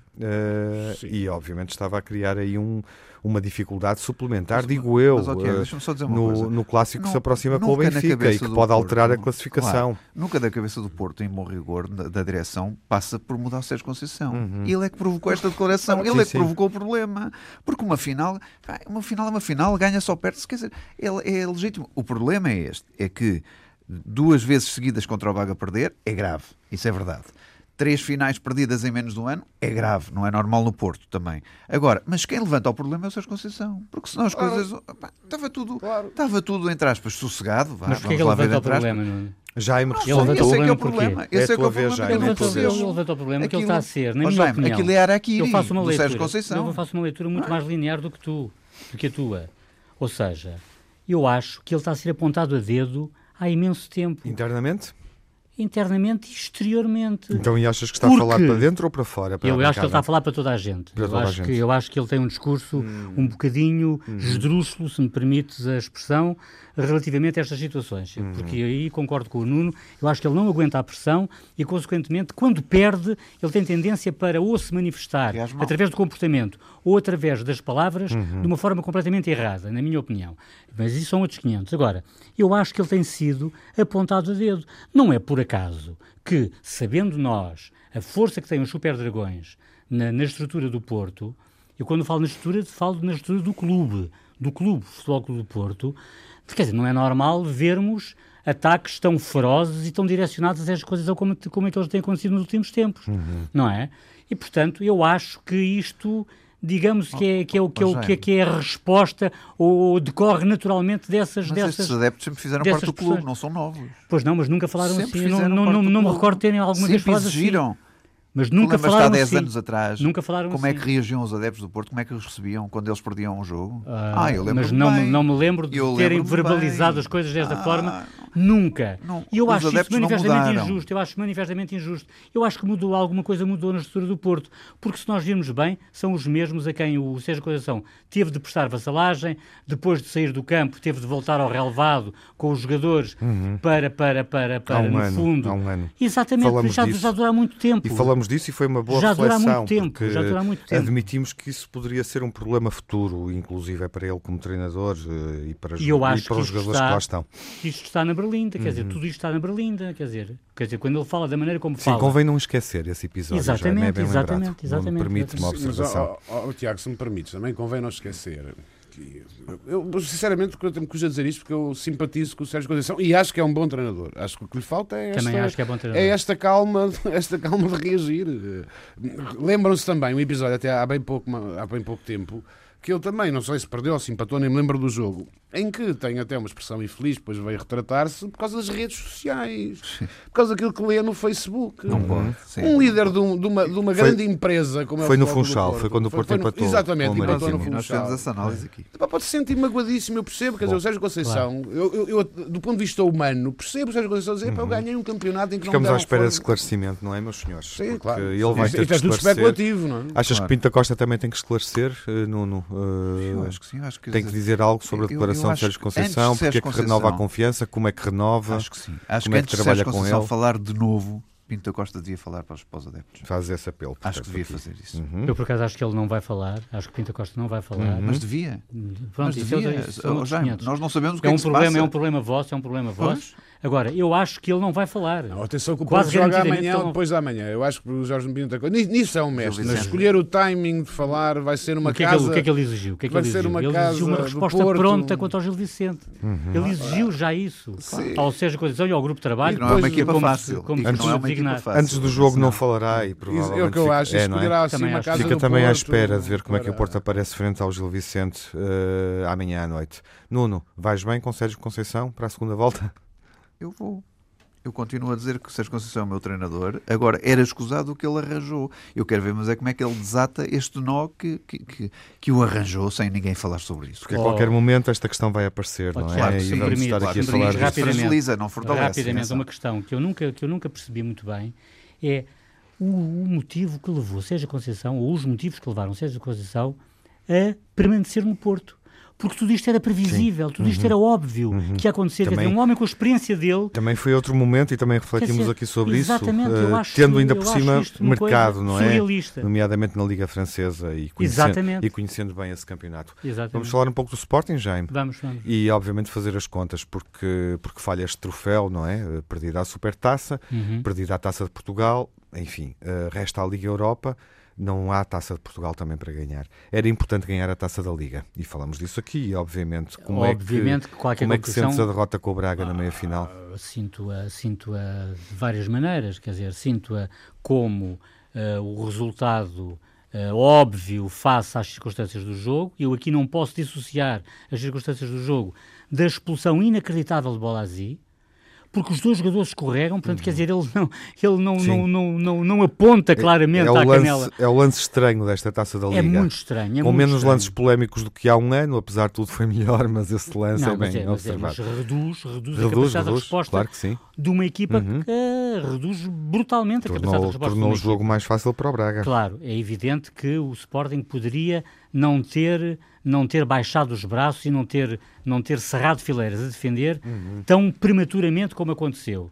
Sim. e obviamente estava a criar aí um, uma dificuldade suplementar, digo eu, Mas, ok, deixa-me só dizer uma no, no clássico que se aproxima com o Benfica e que pode alterar a Porto, classificação. claro, nunca da cabeça do Porto, em bom rigor, da, da direção, passa por mudar o Sérgio Conceição. Uhum. Ele é que provocou esta declaração, Sim, ele é que sim. provocou o problema. Porque uma final, uma final é uma final, ganha só perde-se, quer dizer, ele é legítimo. O problema é este, é que duas vezes seguidas contra o Braga perder é grave, isso é verdade. Três finais perdidas em menos de um ano é grave, não é normal no Porto também. Agora, mas quem levanta o problema é o Sérgio Conceição, porque senão as Claro. coisas. pá, Estava tudo, Claro. estava tudo, entre aspas, sossegado. Vá, Mas porquê que ele levanta o problema? Nuno? Jaime Não, Ele esse levantou é o que é o problema? Esse É é, a que é tua o vez, problema. Jaime, Ele que não levantou, o problema que ele Aquilo- está a ser, na minha Jaime, opinião. aquilo é Araquiri, eu faço uma do leitura, Sérgio Conceição. Eu faço uma leitura muito mais linear do que tu, do que a tua. Ou seja, eu acho que ele está a ser apontado a dedo há imenso tempo, Internamente? Internamente e exteriormente. Então, e achas que está a Porque- falar para dentro ou para fora? Para Eu a acho que ele está a falar para toda a gente. Para eu, toda a acho gente. Que, eu acho que ele tem um discurso um bocadinho esdrúxulo, se me permites a expressão, relativamente a estas situações. Porque aí concordo com o Nuno, eu acho que ele não aguenta a pressão e, consequentemente, quando perde, ele tem tendência para ou se manifestar através do comportamento ou através das palavras de uma forma completamente errada, na minha opinião. Mas isso são outros 500. Agora, eu acho que ele tem sido apontado a dedo. Não é por acaso que, sabendo nós a força que têm os Super Dragões na, na estrutura do Porto, eu quando falo na estrutura, falo na estrutura do clube, do clube Futebol Clube do Porto, quer dizer, não é normal vermos ataques tão ferozes e tão direcionados a estas coisas como, como é que eles têm acontecido nos últimos tempos, não é? E, portanto, eu acho que isto, digamos, que é, que é, o, que é, o, que é, que é a resposta ou decorre naturalmente dessas... Mas dessas estes adeptos sempre fizeram parte do clube, não são novos. Pois não, mas nunca falaram Sempre assim. Não, não, não, me recordo terem alguma vez Sempre falado assim. exigiram. Mas Tu nunca falaram há 10 assim. anos atrás Nunca falaram como é assim. que reagiam os adeptos do Porto, como é que eles recebiam quando eles perdiam um jogo? Ah, eu lembro mas não, me- bem. não me lembro de Eu terem verbalizado bem. as coisas desta Ah, forma. Nunca. não, E eu acho isso manifestamente injusto. Eu acho manifestamente injusto. Eu acho que mudou alguma coisa, mudou na estrutura do Porto. Porque se nós virmos bem, são os mesmos a quem o Sérgio Conceição teve de prestar vassalagem, depois de sair do campo, teve de voltar ao relevado com os jogadores para, para, para, para, Há um no ano, fundo. há um ano. Exatamente, Falamos já, disso. já dura muito tempo. E falamos disso e foi uma boa Já reflexão. muito tempo, já dura muito tempo. Admitimos que isso poderia ser um problema futuro, inclusive é para ele como treinador eh, e para, E eu e acho para que os jogadores está- que lá estão. isto está na Berlinda, quer dizer, Uhum. tudo isto está na Berlinda, quer dizer, quer dizer, quando ele fala da maneira como Sim, fala. convém não esquecer esse episódio. já, Exatamente, não é bem exatamente, lembrado. exatamente, Não me permite uma. Mas, observação. ó, ó, ó, Tiago, se me permites, também convém não esquecer. que Eu, sinceramente, eu me custa dizer isto porque eu simpatizo com o Sérgio Conceição e acho que é um bom treinador. Acho que o que lhe falta é esta, Também acho que é bom treinador. é esta calma, esta calma de reagir. Lembram-se também um episódio até há bem pouco, há bem pouco tempo que ele também, não sei se perdeu ou se empatou, nem me lembro do jogo, em que tem até uma expressão infeliz, depois veio retratar-se por causa das redes sociais, por causa daquilo que lê no Facebook. Não pode. sim. Um líder de, um- de uma, de uma Foi- grande empresa como é o foi no Clube do Funchal, foi quando o Porto no- empatou Exatamente, com o empatou no Sim, nós Funchal. fizemos essa análise aqui. Pode se sentir magoadíssimo, eu percebo, quer dizer, o Sérgio Conceição, eu, eu- eu, do ponto de vista humano, percebo o Sérgio Conceição dizer, pá, eu ganhei um campeonato em que Ficamos não à espera de forma." esclarecimento, não é, meus senhores? Sim, claro. ele vai ter isto que é esclarecer. especulativo, não é? Achas Claro. que Pinto da Costa também tem que esclarecer, eh, Nuno? Eu acho que sim, acho que tem que dizer algo sobre a eu- eu declaração de Sérgio Conceição, de porque é que renova a confiança, como é que renova, Acho que sim. Acho Como que é que antes de trabalha Sérgio com ele? falar de novo, Pinto da Costa devia falar para os, para os adeptos. faz esse apelo. Acho que devia aqui. fazer isso. Uhum. Eu, por acaso, acho que ele não vai falar, acho que Pinta Costa não vai falar. Mas devia. Pronto, Mas isso devia. isso são Oh, outros Jaime, 500. nós não sabemos o que é é, um que se problema, passa. é um problema vosso, é um problema vosso. Pois. Agora, eu acho que ele não vai falar. Não, atenção que o Quase joga amanhã ou depois da amanhã. Eu acho que o Jorge Mourinho tem coisa. Nisso- é um mestre, escolher o timing de falar vai ser uma o que, é que casa. ele, o que é que ele exigiu? O que é que vai ele ser exigiu? uma ele casa exigiu uma resposta Porto. pronta quanto ao Gil Vicente. Uhum. Ele exigiu já isso. Sim. Ao Sérgio Conceição e ao grupo de trabalho. E não é uma depois, equipa como fácil. como que não é uma designar. equipa fácil. Antes do jogo não Não. falará e provavelmente. é o que eu fica- acho. é, é? escolherá assim Também uma casa Fica também à espera de ver como é que o Porto aparece frente ao Gil Vicente eh, amanhã à noite. Nuno, vais bem com Sérgio Conceição para a segunda volta? Eu vou. Eu continuo a dizer que o Sérgio Conceição é o meu treinador. Agora, era escusado o que ele arranjou. Eu quero ver, mas é como é que ele desata este nó que, que, que, que o arranjou sem ninguém falar sobre isso. Porque a Oh. qualquer momento esta questão vai aparecer, Oh, não é? Tiago, e se vamos permite, estar aqui a se me falar. Fragiliza, não fortalece. Rapidamente, uma questão que eu nunca, que eu nunca percebi muito bem é o, o motivo que levou Sérgio Conceição, ou os motivos que levaram Sérgio Conceição a permanecer no Porto. Porque tudo isto era previsível, tudo isto era óbvio que ia acontecer. Quer Uhum. Também- dizer, um homem com a experiência dele Também foi outro momento e também refletimos dizer, aqui sobre exatamente, isso, acho- tendo ainda por cima mercado, não é? Nomeadamente na Liga Francesa e conhecendo, Exatamente. e conhecendo bem esse campeonato. Exatamente. Vamos falar um pouco do Sporting, Jaime. Vamos, vamos. E obviamente fazer as contas, porque, porque falha este troféu, não é? Eh, Perdida a Supertaça, Uhum. perdida a Taça de Portugal, enfim, eh, resta a Liga Europa, não há Taça de Portugal também para ganhar. Era importante ganhar a Taça da Liga, e falamos disso aqui, obviamente. Como Obviamente é que que, qualquer como é que sentes a derrota com o Braga na meia-final? Ah, Sinto-a sinto -a de várias maneiras, quer dizer, sinto-a como ah, o resultado ah, óbvio face às circunstâncias do jogo. Eu aqui não posso dissociar as circunstâncias do jogo da expulsão inacreditável de Bolazzi, porque os dois jogadores escorregam, portanto, quer dizer, ele não, ele não, Uhum. Não, não, não, não aponta claramente é, o à lance, canela. é o lance estranho desta Taça da Liga. É muito estranho. É com muito menos estranho. lances polémicos do que há um ano, apesar de tudo foi melhor, mas esse lance Não, é bem mas, é, mas, é, mas observado. reduz, reduz, a reduz, capacidade de reduz, resposta claro que sim. de uma equipa Uhum. que ah, reduz brutalmente a capacidade de Tornou, resposta de tornou o jogo mais fácil para o Braga. Claro, é evidente que o Sporting poderia não ter, não ter baixado os braços e não ter, não ter cerrado fileiras a defender Uhum. tão prematuramente como aconteceu.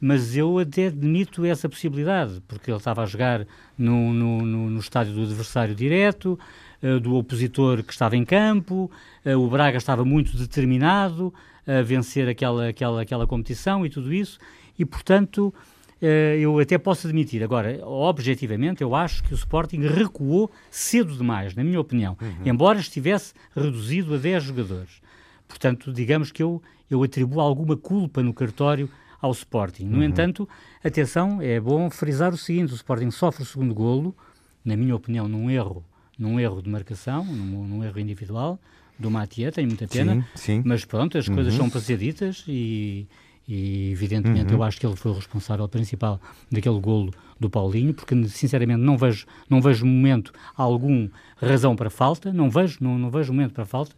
Mas eu até admito essa possibilidade, porque ele estava a jogar no, no, no, no estádio do adversário direto, eh, do opositor que estava em campo, eh, o Braga estava muito determinado a vencer aquela, aquela, aquela competição e tudo isso, e portanto eu até posso admitir. Agora, objetivamente, eu acho que o Sporting recuou cedo demais, na minha opinião, embora estivesse reduzido a 10 jogadores. Portanto, digamos que eu, eu atribuo alguma culpa no cartório ao Sporting. No entanto, atenção, é bom frisar o seguinte: o Sporting sofre o segundo golo, na minha opinião, num erro, num erro de marcação, num, num erro individual, do Matia, tenho muita pena. Sim, sim. Mas pronto, as coisas são para ser ditas e, e, evidentemente eu acho que ele foi o responsável principal daquele golo do Paulinho, porque sinceramente não vejo, não vejo momento algum razão para falta, não vejo, não, não vejo momento para falta.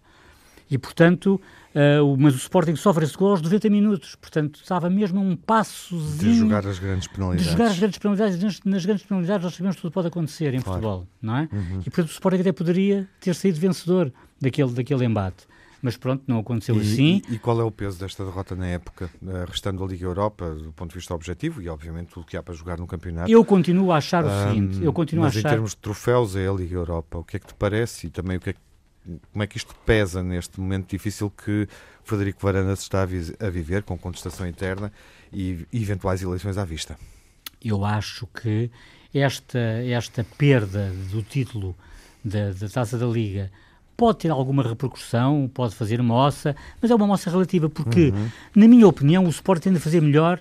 E portanto, ah, o- mas o Sporting sofre esse gol aos 90 minutos, portanto estava mesmo um passozinho De jogar as grandes de penalidades. jogar as grandes penalidades, nas, nas grandes penalidades nós sabemos que tudo pode acontecer em Claro. futebol, não é? Uhum. E portanto o Sporting até poderia ter saído vencedor daquele, daquele embate. Mas pronto, não aconteceu E, assim. e- e qual é o peso desta derrota na época, eh, restando a Liga Europa, do ponto de vista objetivo e, obviamente, tudo o que há para jogar no campeonato? Eu continuo a achar o seguinte, eu continuo a mas em achar... termos de troféus é a Liga Europa. O que é que te parece e também o que é que- como é que isto pesa neste momento difícil que Frederico Varandas está a, vi- a viver, com contestação interna e eventuais eleições à vista? eu acho que esta, esta perda do título da, da Taça da Liga pode ter alguma repercussão, pode fazer moça, mas é uma moça relativa, porque, Uhum. na minha opinião, o Sport tem de fazer melhor,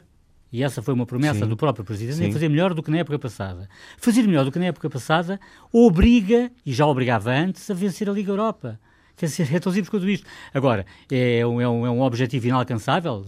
e essa foi uma promessa Sim. do próprio Presidente, Sim. fazer melhor do que na época passada. Fazer melhor do que na época passada obriga, e já obrigava antes, a vencer a Liga Europa. Quer dizer, é tão simples quanto isto. Agora, é um, é um, é um objetivo inalcançável?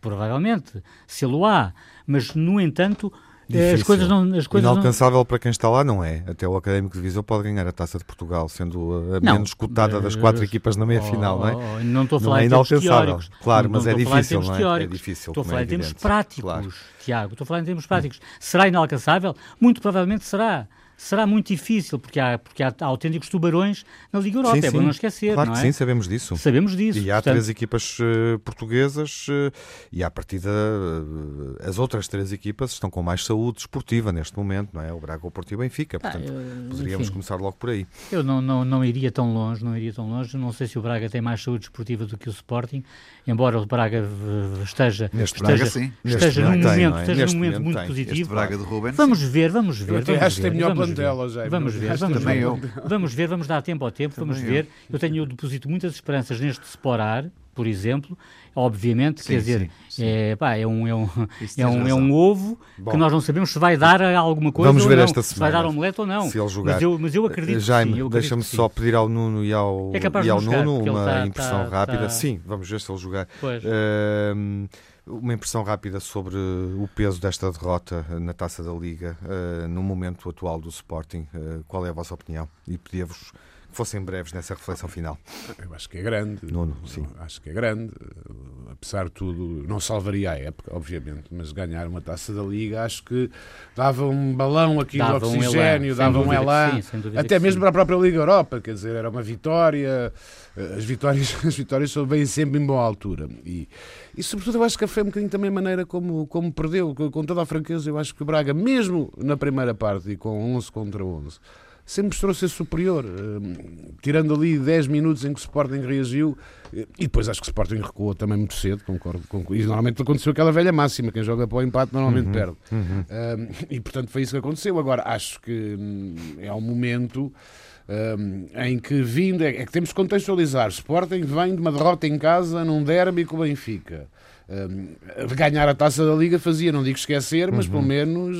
Provavelmente, se lo há. Mas, no entanto, as Difícil. coisas não... As coisas não Inalcançável para quem está lá não é. Até o Académico de Viseu pode ganhar a Taça de Portugal, sendo a Não. menos cotada das quatro Eh, equipas na meia-final, não é? Oh, oh, não estou a Não falar é termos inalcançável. teóricos. Claro, mas é difícil, não é? teóricos. É difícil, Estou a falar é em termos práticos, Claro. Tiago. Estou a falar em termos práticos. Será inalcançável? Muito provavelmente será. Será muito difícil, porque há, porque há, autênticos tubarões na Liga Europa, Sim, é bom sim. não esquecer, Claro não que é? sim, sabemos disso. Sabemos disso. E há portanto, três equipas eh, portuguesas eh, e à partida eh, as outras três equipas estão com mais saúde esportiva neste momento, não é? O Braga, o Porto e o Benfica. Ah, Portanto, eu- poderíamos enfim. começar logo por aí. Eu não, não, não iria tão longe, não iria tão longe. Não sei se o Braga tem mais saúde esportiva do que o Sporting, embora o Braga esteja, Neste esteja, Braga, sim. Neste esteja num momento tem, é? esteja Neste num momento momento muito tem. positivo. Este Braga de Ruben. Vamos ver, vamos ver. Eu vamos acho que tem ver, melhor vamos plantel, ver. Vamos Eu ver, vamos ver. melhor Vamos ver, vamos dar tempo ao tempo, vamos Também ver. Eu tenho eu deposito muitas esperanças neste Sporar, por exemplo. Obviamente, Sim, quer dizer, sim, sim. É, pá, é, um, é, um, é, um, é um ovo Bom. que nós não sabemos se vai dar alguma coisa Vamos ou ver não, esta se vai dar semana, omelete ou não. se ele jogar. Mas eu, mas eu acredito que Jaime, eu deixa-me só pedir ao Nuno e ao, É e ao jogar, Nuno uma tá- impressão tá- rápida. tá- Sim, vamos ver se ele jogar. Pois. Ehm, uma impressão rápida sobre o peso desta derrota na Taça da Liga eh, no momento atual do Sporting. Eh, qual é a vossa opinião? E pedia-vos fossem breves nessa reflexão final. Eu acho que é grande. Nuno, sim. Acho que é grande. Apesar de tudo, não salvaria a época, obviamente, mas ganhar uma taça da Liga acho que dava um balão aqui Dava de um oxigênio, sem dava um elan. sim, Até mesmo sim. para a própria Liga Europa, quer dizer, era uma vitória. Uh, As vitórias, as vitórias vêm sempre em boa altura. E, e sobretudo eu acho que foi um bocadinho também a maneira como, como perdeu, com com toda a franqueza, eu acho que o Braga, mesmo na primeira parte e com 11 contra 11, sempre mostrou ser superior, eh, tirando ali 10 minutos em que o Sporting reagiu, e depois acho que o Sporting recuou também muito cedo, concordo com e normalmente aconteceu aquela velha máxima, quem joga para o empate normalmente perde. Um, e portanto foi isso que aconteceu. Agora acho que hum, é um momento um, em que vindo, é, é que temos que contextualizar. Sporting vem de uma derrota em casa num derby com o Benfica. Um, ganhar a taça da Liga fazia, não digo esquecer, mas pelo menos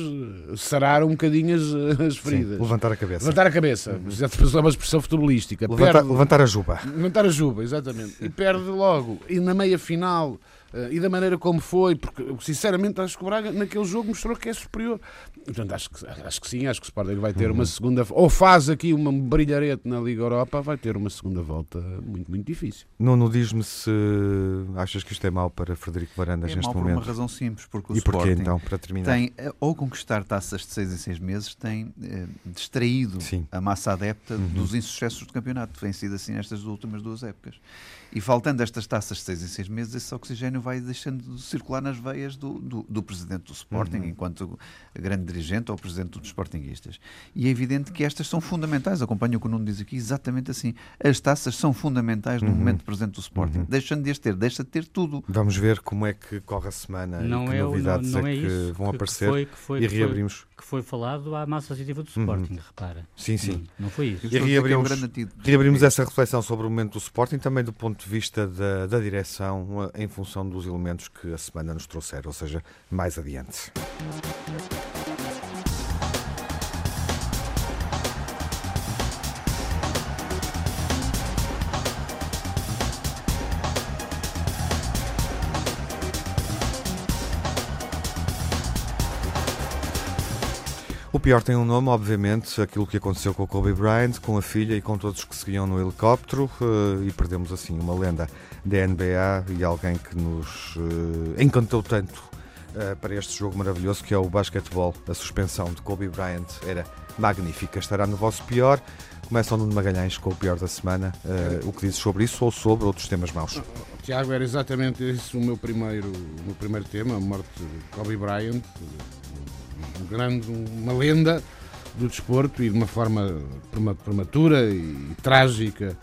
eh, sarar um bocadinho as, as Sim, feridas. levantar a cabeça. Levantar a cabeça, te passou uma expressão futebolística. Levantar, Perde- levantar a juba. Levantar a juba, exatamente. E perde logo. E na meia final. Eh, e da maneira como foi, porque sinceramente acho que o Braga naquele jogo mostrou que é superior. Portanto, acho que, acho que sim, acho que o Sporting vai ter uma segunda, ou faz aqui uma brilharete na Liga Europa, vai ter uma segunda volta muito, muito difícil. Nuno, diz-me se achas que isto é mau para Frederico Varandas É neste mau por uma momento. razão simples, porque o E porquê Sporting então, para terminar? tem, eh, ao conquistar taças de seis em seis meses, tem eh, distraído Sim. a massa adepta Uhum. dos insucessos do campeonato. Tem sido assim nestas últimas duas épocas. E faltando estas taças de seis em seis meses, esse oxigênio vai deixando de circular nas veias do, do, do presidente do Sporting, Uhum. enquanto grande dirigente ou presidente dos Sportinguistas. E é evidente que estas são fundamentais. Acompanho o que o Nuno diz aqui, exatamente assim. As taças são fundamentais no Uhum. momento presente do Sporting. Uhum. Deixando de as ter, deixa de ter tudo. Vamos ver como é que corre a semana Não e que é, novidades não, não é, é que isso vão que, que aparecer foi, que foi, e foi- reabrimos. Que foi falado à massa associativa do Uhum. Sporting, repara. Sim, sim. Não, não foi isso. É reabrimos- um. Reabrimos essa reflexão sobre o momento do Sporting, também do ponto de vista da, da direção, eh, em função dos elementos que a semana nos trouxeram, ou seja, mais adiante. O pior tem um nome, obviamente, aquilo que aconteceu com o Kobe Bryant, com a filha e com todos que seguiam no helicóptero, eh, e perdemos assim uma lenda da NBA e alguém que nos eh, encantou tanto eh, para este jogo maravilhoso que é o basquetebol. A suspensão de Kobe Bryant era magnífica. Estará no vosso pior. Começa o Nuno Magalhães com o pior da semana. O que dizes sobre isso ou sobre outros temas maus? Tiago, era exatamente esse o meu primeiro, o meu primeiro tema, a morte de Kobe Bryant, um grande, uma lenda do desporto e de uma forma prema- prematura e trágica.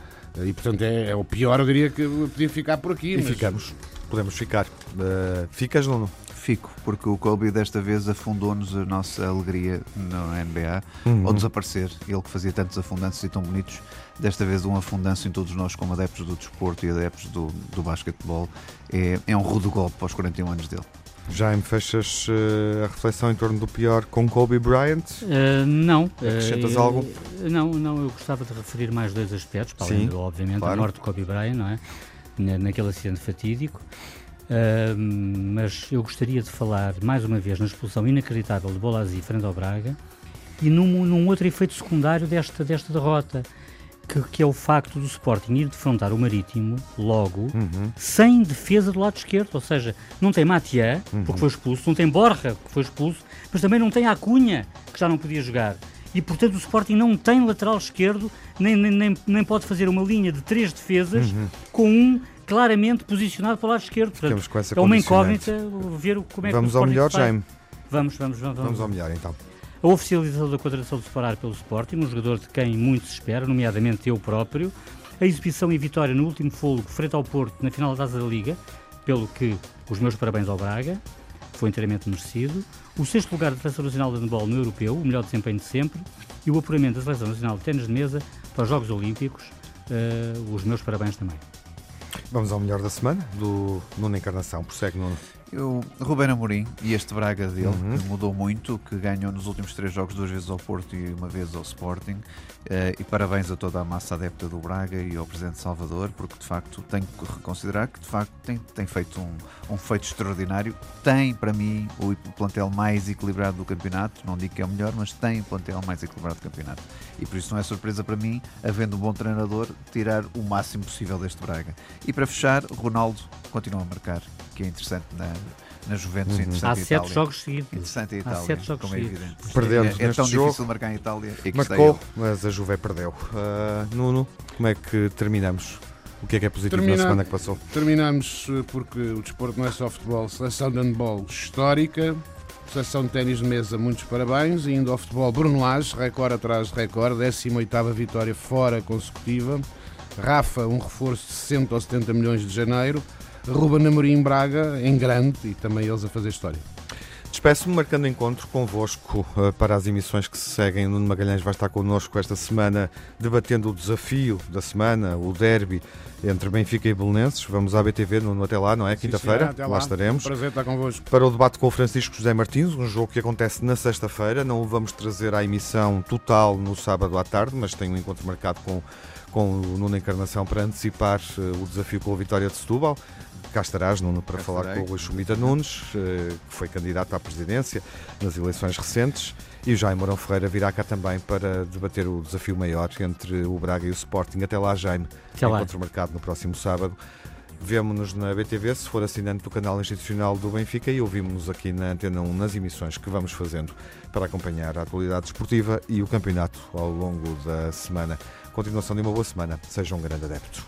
E portanto é, é o pior, eu diria que eu podia ficar por aqui. E mas- ficamos. Podemos ficar. Eh, ficas, Nuno? Fico, porque o Kobe desta vez afundou-nos a nossa alegria na NBA Uhum. ao desaparecer. Ele que fazia tantos afundanços e tão bonitos, desta vez um afundanço em todos nós, como adeptos do desporto e adeptos do, do basquetebol. É, é um rude golpe aos 41 anos dele. Jaime, fechas eh, a reflexão em torno do pior com Kobe Bryant? Eh, não. Acrescentas Eh, algo? Não, não, eu gostava de referir mais dois aspectos, para além, Sim, do, obviamente, claro. a morte de Kobe Bryant, não é? Na- naquele acidente fatídico. Mas eu gostaria de falar, mais uma vez, na expulsão inacreditável de Bolazzi frente ao Braga e num, num outro efeito secundário desta, desta derrota, que, que é o facto do Sporting ir defrontar o Marítimo logo, Uhum. sem defesa do lado esquerdo, ou seja, não tem Matia, Uhum. porque foi expulso, não tem Borja, que foi expulso, mas também não tem Acunha, que já não podia jogar. e, portanto, o Sporting não tem lateral esquerdo, nem, nem, nem, nem pode fazer uma linha de três defesas Uhum. com um claramente posicionado para o lado esquerdo. Portanto, com essa é uma incógnita ver como é Vamos que o ao melhor. Jaime. Vamos, vamos, vamos. Vamos ao melhor então. A oficialização da contratação de Separar pelo Sporting, um jogador de quem muito se espera, nomeadamente eu próprio. A exibição e vitória no último fôlego frente ao Porto na final da Taça da Liga, pelo que os meus parabéns ao Braga, foi inteiramente merecido. O sexto lugar da Seleção Nacional de Handball no Europeu, o melhor desempenho de sempre. E o apuramento da Seleção Nacional de Ténis de Mesa para os Jogos Olímpicos, eh, os meus parabéns também. Vamos ao melhor da semana, do Nuno Encarnação. Prossegue, Nuno. Eu, Ruben Amorim e este Braga dele, Uhum. que mudou muito, que ganhou nos últimos três jogos duas vezes ao Porto e uma vez ao Sporting. Eh, e parabéns a toda a massa adepta do Braga e ao Presidente Salvador, porque de facto tenho que reconsiderar que de facto tem, tem feito um, um feito extraordinário. Tem, para mim, o plantel mais equilibrado do campeonato. Não digo que é o melhor, mas tem o plantel mais equilibrado do campeonato. E por isso não é surpresa para mim, havendo um bom treinador, tirar o máximo possível deste Braga. E para fechar, Ronaldo continua a marcar, que é interessante na, na Juventus, Uhum. interessante Há sete Itália. jogos seguidos. Interessante Há Itália, sete jogos como é evidente. Perdemos é, é tão jogo. difícil marcar em Itália. E Marcou, mas a Juve perdeu. Ah, Nuno, como é que terminamos? O que é que é positivo na Termina- semana que passou? Terminamos eh, porque o desporto não é só futebol, seleção de handball histórica, seleção de ténis de mesa, muitos parabéns, e indo ao futebol Bruno Lage, recorde atrás de recorde, 18ª vitória fora consecutiva, Rafa, um reforço de 60 ou 70 milhões de janeiro, Ruben Amorim em Braga, em grande, e também eles a fazer história. Despeço-me marcando encontro convosco eh, para as emissões que se seguem. O Nuno Magalhães vai estar connosco esta semana debatendo o desafio da semana, o derby entre Benfica e Belenenses. Vamos à BTV, Nuno, até lá, não é? Quinta-feira, até lá estaremos. Prazer estar convosco. Para o debate com o Francisco José Martins, um jogo que acontece na sexta-feira. Não o vamos trazer à emissão total no sábado à tarde, mas tem um encontro marcado com, com o Nuno Encarnação para antecipar eh, o desafio com a vitória de Setúbal. Cá estarás, Nuno, para Cá falar estarei. com o Luís Chumita Nunes, eh, que foi candidato à presidência nas eleições recentes. E o Jaime Mourão Ferreira virá cá também para debater o desafio maior entre o Braga e o Sporting. Até lá, Jaime. Até lá. Encontro marcado no próximo sábado. Vemo-nos na BTV, se for assinante do canal institucional do Benfica, e ouvimos-nos aqui na Antena 1 nas emissões que vamos fazendo para acompanhar a atualidade esportiva e o campeonato ao longo da semana. Continuação de uma boa semana. Seja um grande adepto.